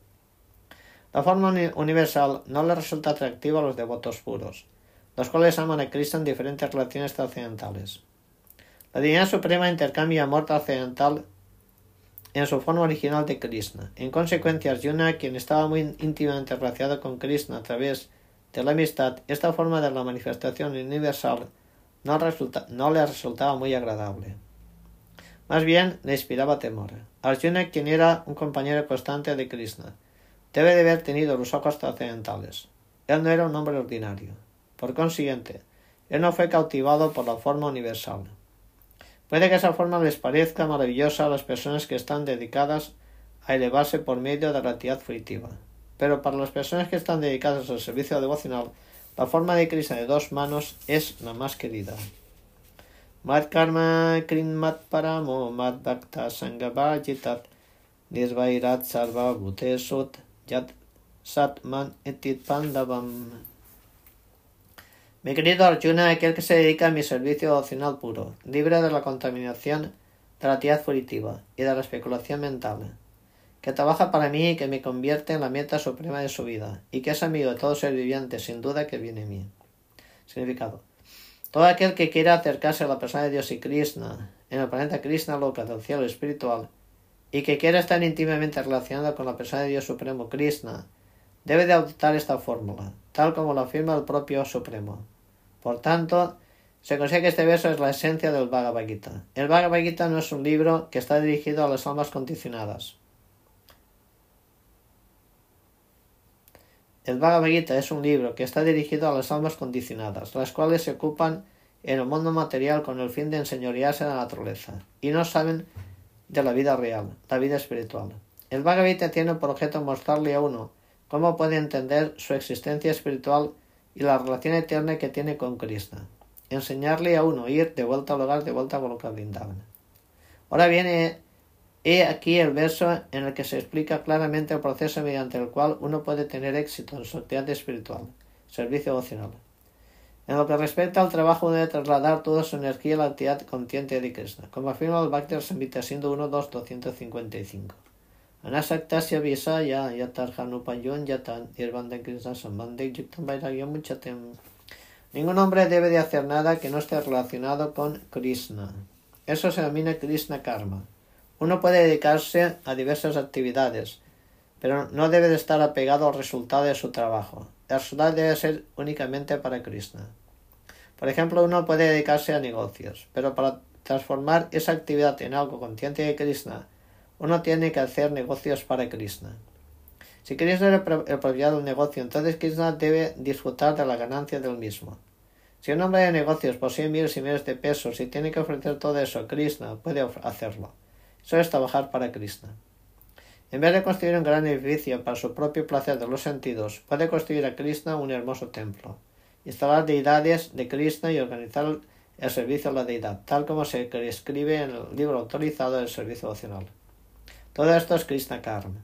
La forma universal no le resulta atractiva a los devotos puros, los cuales aman a Krishna en diferentes relaciones trascendentales. La divinidad suprema intercambia amor trascendental en su forma original de Krishna. En consecuencia, Arjuna, quien estaba muy íntimamente relacionado con Krishna a través de la amistad, esta forma de la manifestación universal no, no le resultaba muy agradable. Más bien le inspiraba temor. Arjuna, quien era un compañero constante de Krishna, debe de haber tenido los ojos trascendentales. Él no era un hombre ordinario. Por consiguiente, él no fue cautivado por la forma universal. Puede que esa forma les parezca maravillosa a las personas que están dedicadas a elevarse por medio de la actividad fruitiva. Pero para las personas que están dedicadas al servicio devocional, la forma de Krishna de dos manos es la más querida. Mat karma krin mat paramo mat bhakta sangabhajitat nirvairat sarva bhutesut yat satman etit pandavam. Mi querido Arjuna, aquel que se dedica a mi servicio devocional puro, libre de la contaminación de la actividad furitiva y de la especulación mental que trabaja para mí y que me convierte en la meta suprema de su vida, y que es amigo de todo ser viviente, sin duda que viene a mí. Significado. Todo aquel que quiera acercarse a la persona de Dios y Krishna, en el planeta Krishna loca del cielo espiritual, y que quiera estar íntimamente relacionado con la persona de Dios Supremo Krishna, debe de adoptar esta fórmula, tal como lo afirma el propio Supremo. Por tanto, se consigue que este verso es la esencia del Bhagavad Gita. El Bhagavad Gita no es un libro que está dirigido a las almas condicionadas. El Bhagavad es un libro que está dirigido a las almas condicionadas, las cuales se ocupan en el mundo material con el fin de enseñorearse la naturaleza, y no saben de la vida real, la vida espiritual. El Bhagavad tiene por objeto mostrarle a uno cómo puede entender su existencia espiritual y la relación eterna que tiene con Krishna. Enseñarle a uno ir de vuelta al hogar, de vuelta a Goloka. Ahora viene he aquí el verso en el que se explica claramente el proceso mediante el cual uno puede tener éxito en su actividad espiritual, servicio devocional. En lo que respecta al trabajo, debe trasladar toda su energía a la actividad consciente de Krishna, como afirma el Bhakti Samhita siendo 1, 2, 255. Anasaktasya visaya yatan krishna. Ningún hombre debe de hacer nada que no esté relacionado con Krishna. Eso se denomina Krishna Karma. Uno puede dedicarse a diversas actividades, pero no debe de estar apegado al resultado de su trabajo. El resultado debe ser únicamente para Krishna. Por ejemplo, uno puede dedicarse a negocios, pero para transformar esa actividad en algo consciente de Krishna, uno tiene que hacer negocios para Krishna. Si Krishna es el propietario del negocio, entonces Krishna debe disfrutar de la ganancia del mismo. Si un hombre de negocios posee miles y miles de pesos y tiene que ofrecer todo eso, Krishna puede hacerlo. Eso es trabajar para Krishna. En vez de construir un gran edificio para su propio placer de los sentidos, puede construir a Krishna un hermoso templo, instalar deidades de Krishna y organizar el servicio a la deidad, tal como se escribe en el libro autorizado del servicio devocional. Todo esto es Krishna Karma.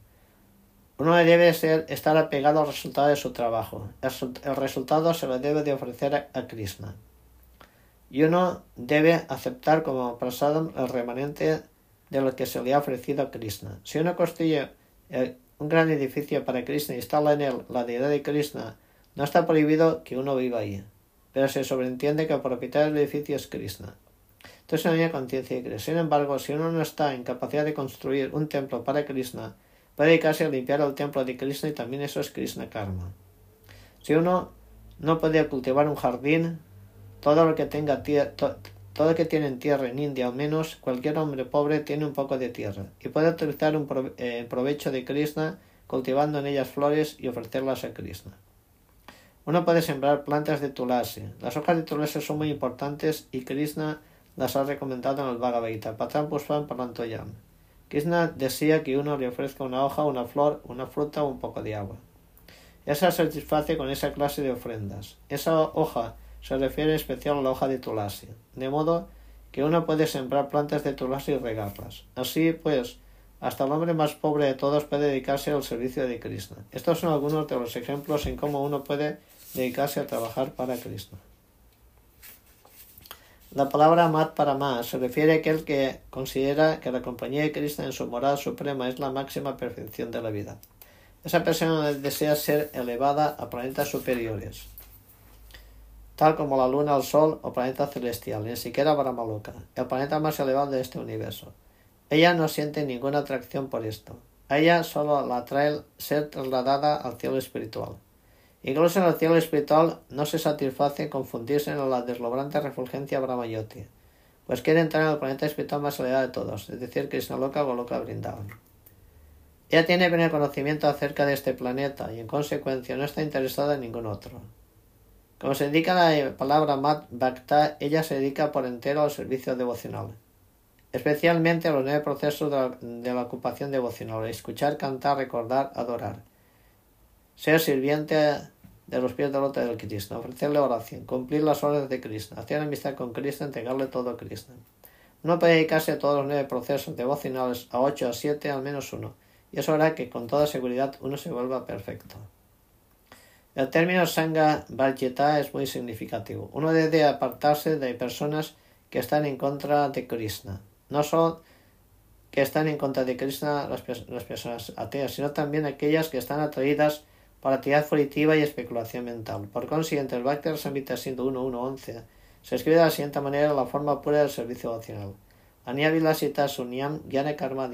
Uno debe ser, estar apegado al resultado de su trabajo. El, resultado se lo debe de ofrecer a, Krishna. Y uno debe aceptar como prasadam el remanente de lo que se le ha ofrecido a Krishna. Si uno construye eh, un gran edificio para Krishna y instala en él la deidad de Krishna, no está prohibido que uno viva ahí, pero se sobreentiende que el propietario del edificio es Krishna. Entonces no hay conciencia de Krishna. Sin embargo, si uno no está en capacidad de construir un templo para Krishna, puede dedicarse a limpiar el templo de Krishna y también eso es Krishna Karma. Si uno no puede cultivar un jardín, todo lo que tenga tierra, todo lo que tiene en tierra en India, al menos cualquier hombre pobre tiene un poco de tierra y puede utilizar un eh, provecho de Krishna cultivando en ellas flores y ofrecerlas a Krishna. Uno puede sembrar plantas de tulasi. Las hojas de tulasi son muy importantes y Krishna las ha recomendado en el Bhagavad Gita. Patram Pushpam Parantoyam. Krishna desea que uno le ofrezca una hoja, una flor, una fruta o un poco de agua. Esa satisface con esa clase de ofrendas. Esa hoja se refiere especial a la hoja de tulasi, de modo que uno puede sembrar plantas de tulasi y regarlas. Así pues, hasta el hombre más pobre de todos puede dedicarse al servicio de Krishna. Estos son algunos de los ejemplos en cómo uno puede dedicarse a trabajar para Krishna. La palabra mat para más se refiere a aquel que considera que la compañía de Krishna en su morada suprema es la máxima perfección de la vida. Esa persona desea ser elevada a planetas superiores tal como la luna, el sol o planeta celestial, ni siquiera Brahmaloka, el planeta más elevado de este universo. Ella no siente ninguna atracción por esto. A ella solo la atrae ser trasladada al cielo espiritual. Incluso en el cielo espiritual no se satisface en confundirse en la deslumbrante refulgencia Brahmayoti, pues quiere entrar en el planeta espiritual más elevado de todos, es decir, Krishna Loka Goloka Vrindavan. Ella tiene pleno conocimiento acerca de este planeta y en consecuencia no está interesada en ningún otro. Como se indica la palabra Mat Bhakta, ella se dedica por entero al servicio devocional, especialmente a los nueve procesos de la, ocupación devocional, escuchar, cantar, recordar, adorar, ser sirviente de los pies del lote del Krishna, ofrecerle oración, cumplir las órdenes de Krishna, hacer amistad con Krishna, entregarle todo a Krishna. Uno puede dedicarse a todos los nueve procesos devocionales, a ocho, a siete, al menos uno, y eso hará que con toda seguridad uno se vuelva perfecto. El término Sangha Varjeta es muy significativo. Uno debe apartarse de personas que están en contra de Krishna. No son que están en contra de Krishna las, personas ateas, sino también aquellas que están atraídas por actividad fruitiva y especulación mental. Por consiguiente, el Bhakti Rasamrita siendo 1.1.11 se escribe de la siguiente manera la forma pura del servicio devocional. Aniavilasita sunyam gyana karma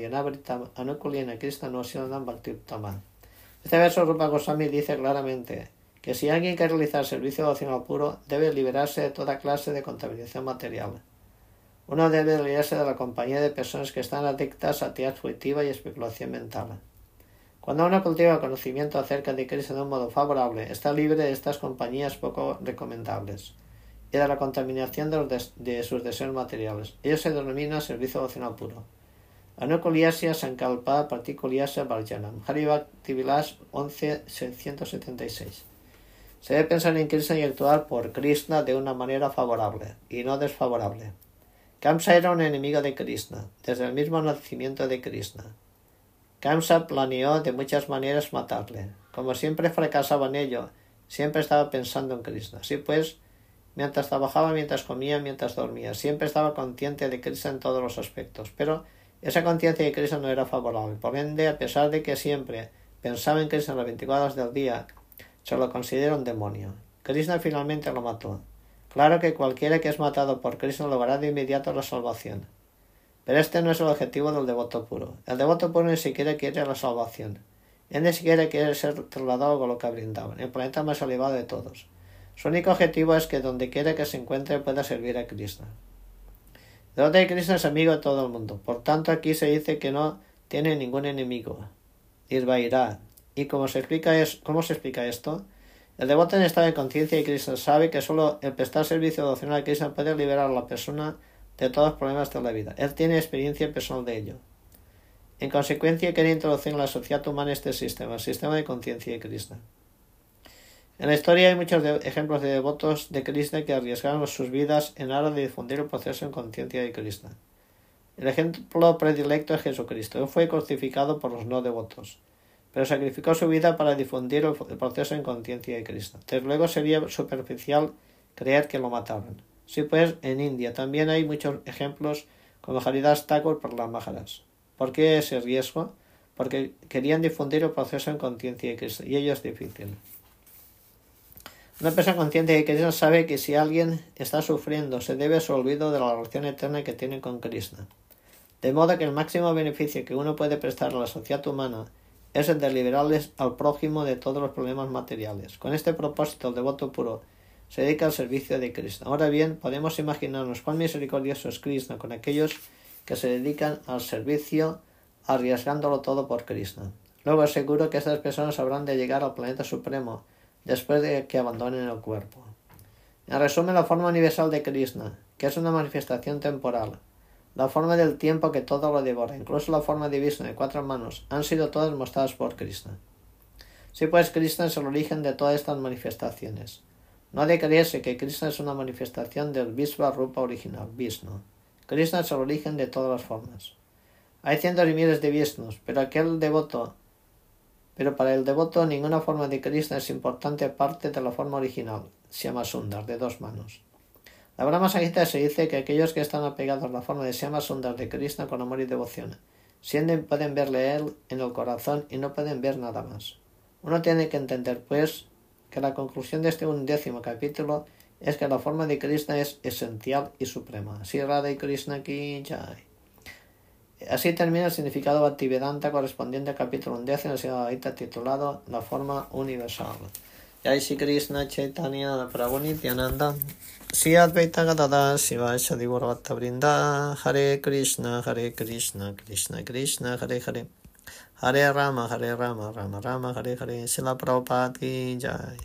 anukulina krishna no bhakti uttama. Este verso Rupa Goswami dice claramente que si alguien quiere realizar servicio devocional puro, debe liberarse de toda clase de contaminación material. Uno debe liberarse de la compañía de personas que están adictas a actividad fruitiva y especulación mental. Cuando uno cultiva conocimiento acerca de Cristo de un modo favorable, está libre de estas compañías poco recomendables y de la contaminación de, de sus deseos materiales. Ello se denomina servicio devocional puro. Anukuliasya Sankalpa Partikuliasya Varjanam. Haribhakti Vilas 1176. Se debe pensar en Krishna y actuar por Krishna de una manera favorable y no desfavorable. Kamsa era un enemigo de Krishna, desde el mismo nacimiento de Krishna. Kamsa planeó de muchas maneras matarle. Como siempre fracasaba en ello, siempre estaba pensando en Krishna. Así pues, mientras trabajaba, mientras comía, mientras dormía, siempre estaba consciente de Krishna en todos los aspectos. Pero esa conciencia de Krishna no era favorable. Por ende, a pesar de que siempre pensaba en Krishna las 24 horas del día, se lo considera un demonio. Krishna finalmente lo mató. Claro que cualquiera que es matado por Krishna logrará de inmediato la salvación. Pero este no es el objetivo del devoto puro. El devoto puro ni siquiera quiere la salvación. Él ni siquiera quiere ser trasladado con lo que brindaban, el planeta más elevado de todos. Su único objetivo es que donde quiera que se encuentre pueda servir a Krishna. El devoto de Krishna es amigo de todo el mundo. Por tanto, aquí se dice que no tiene ningún enemigo. Irvairá. ¿Y cómo se explica, esto? El devoto en estado de conciencia de Krishna sabe que solo el prestar servicio devocional a Krishna puede liberar a la persona de todos los problemas de la vida. Él tiene experiencia personal de ello. En consecuencia, quiere introducir en la sociedad humana este sistema, el sistema de conciencia de Krishna. En la historia hay muchos ejemplos de devotos de Krishna que arriesgaron sus vidas en aras de difundir el proceso en conciencia de Krishna. El ejemplo predilecto es Jesucristo. Él fue crucificado por los no devotos, pero sacrificó su vida para difundir el proceso en conciencia de Krishna. Desde luego sería superficial creer que lo mataron. Sí, pues en India también hay muchos ejemplos como Haridas Thakur por las Maharas. ¿Por qué ese riesgo? Porque querían difundir el proceso en conciencia de Krishna y ello es difícil. Una persona consciente de Krishna sabe que si alguien está sufriendo se debe a su olvido de la relación eterna que tiene con Krishna. De modo que el máximo beneficio que uno puede prestar a la sociedad humana es el de liberarles al prójimo de todos los problemas materiales. Con este propósito, el devoto puro se dedica al servicio de Krishna. Ahora bien, podemos imaginarnos cuán misericordioso es Krishna con aquellos que se dedican al servicio arriesgándolo todo por Krishna. Luego es seguro que estas personas habrán de llegar al planeta supremo después de que abandonen el cuerpo. En resumen, la forma universal de Krishna, que es una manifestación temporal, la forma del tiempo que todo lo devora, incluso la forma de Vishnu de cuatro manos, han sido todas mostradas por Krishna. Sí, pues Krishna es el origen de todas estas manifestaciones. No ha de creerse que Krishna es una manifestación del Vishva Rupa original, Vishnu. Krishna es el origen de todas las formas. Hay cientos y miles de Vishnus, pero aquel devoto pero para el devoto ninguna forma de Krishna es importante parte de la forma original, Siama Sundar, de dos manos. La Brahma Samhita se dice que aquellos que están apegados a la forma de Siama Sundar de Krishna con amor y devoción, sienten pueden verle él en el corazón y no pueden ver nada más. Uno tiene que entender, pues, que la conclusión de este undécimo capítulo es que la forma de Krishna es esencial y suprema. Así Radha Krishna ki jai. Así termina el significado Bhaktivedanta correspondiente al capítulo undécimo del titulado La forma universal. Jai Shri Krishna Chaitanya Prabhu Nityananda Sri Advaita Gadada Shiva Shadi Brinda Hare Krishna Hare Krishna Krishna Krishna Hare Hare Hare Rama, Hare Rama, Rama Rama, Hare Hare, Sila Prabhupada ki Jai.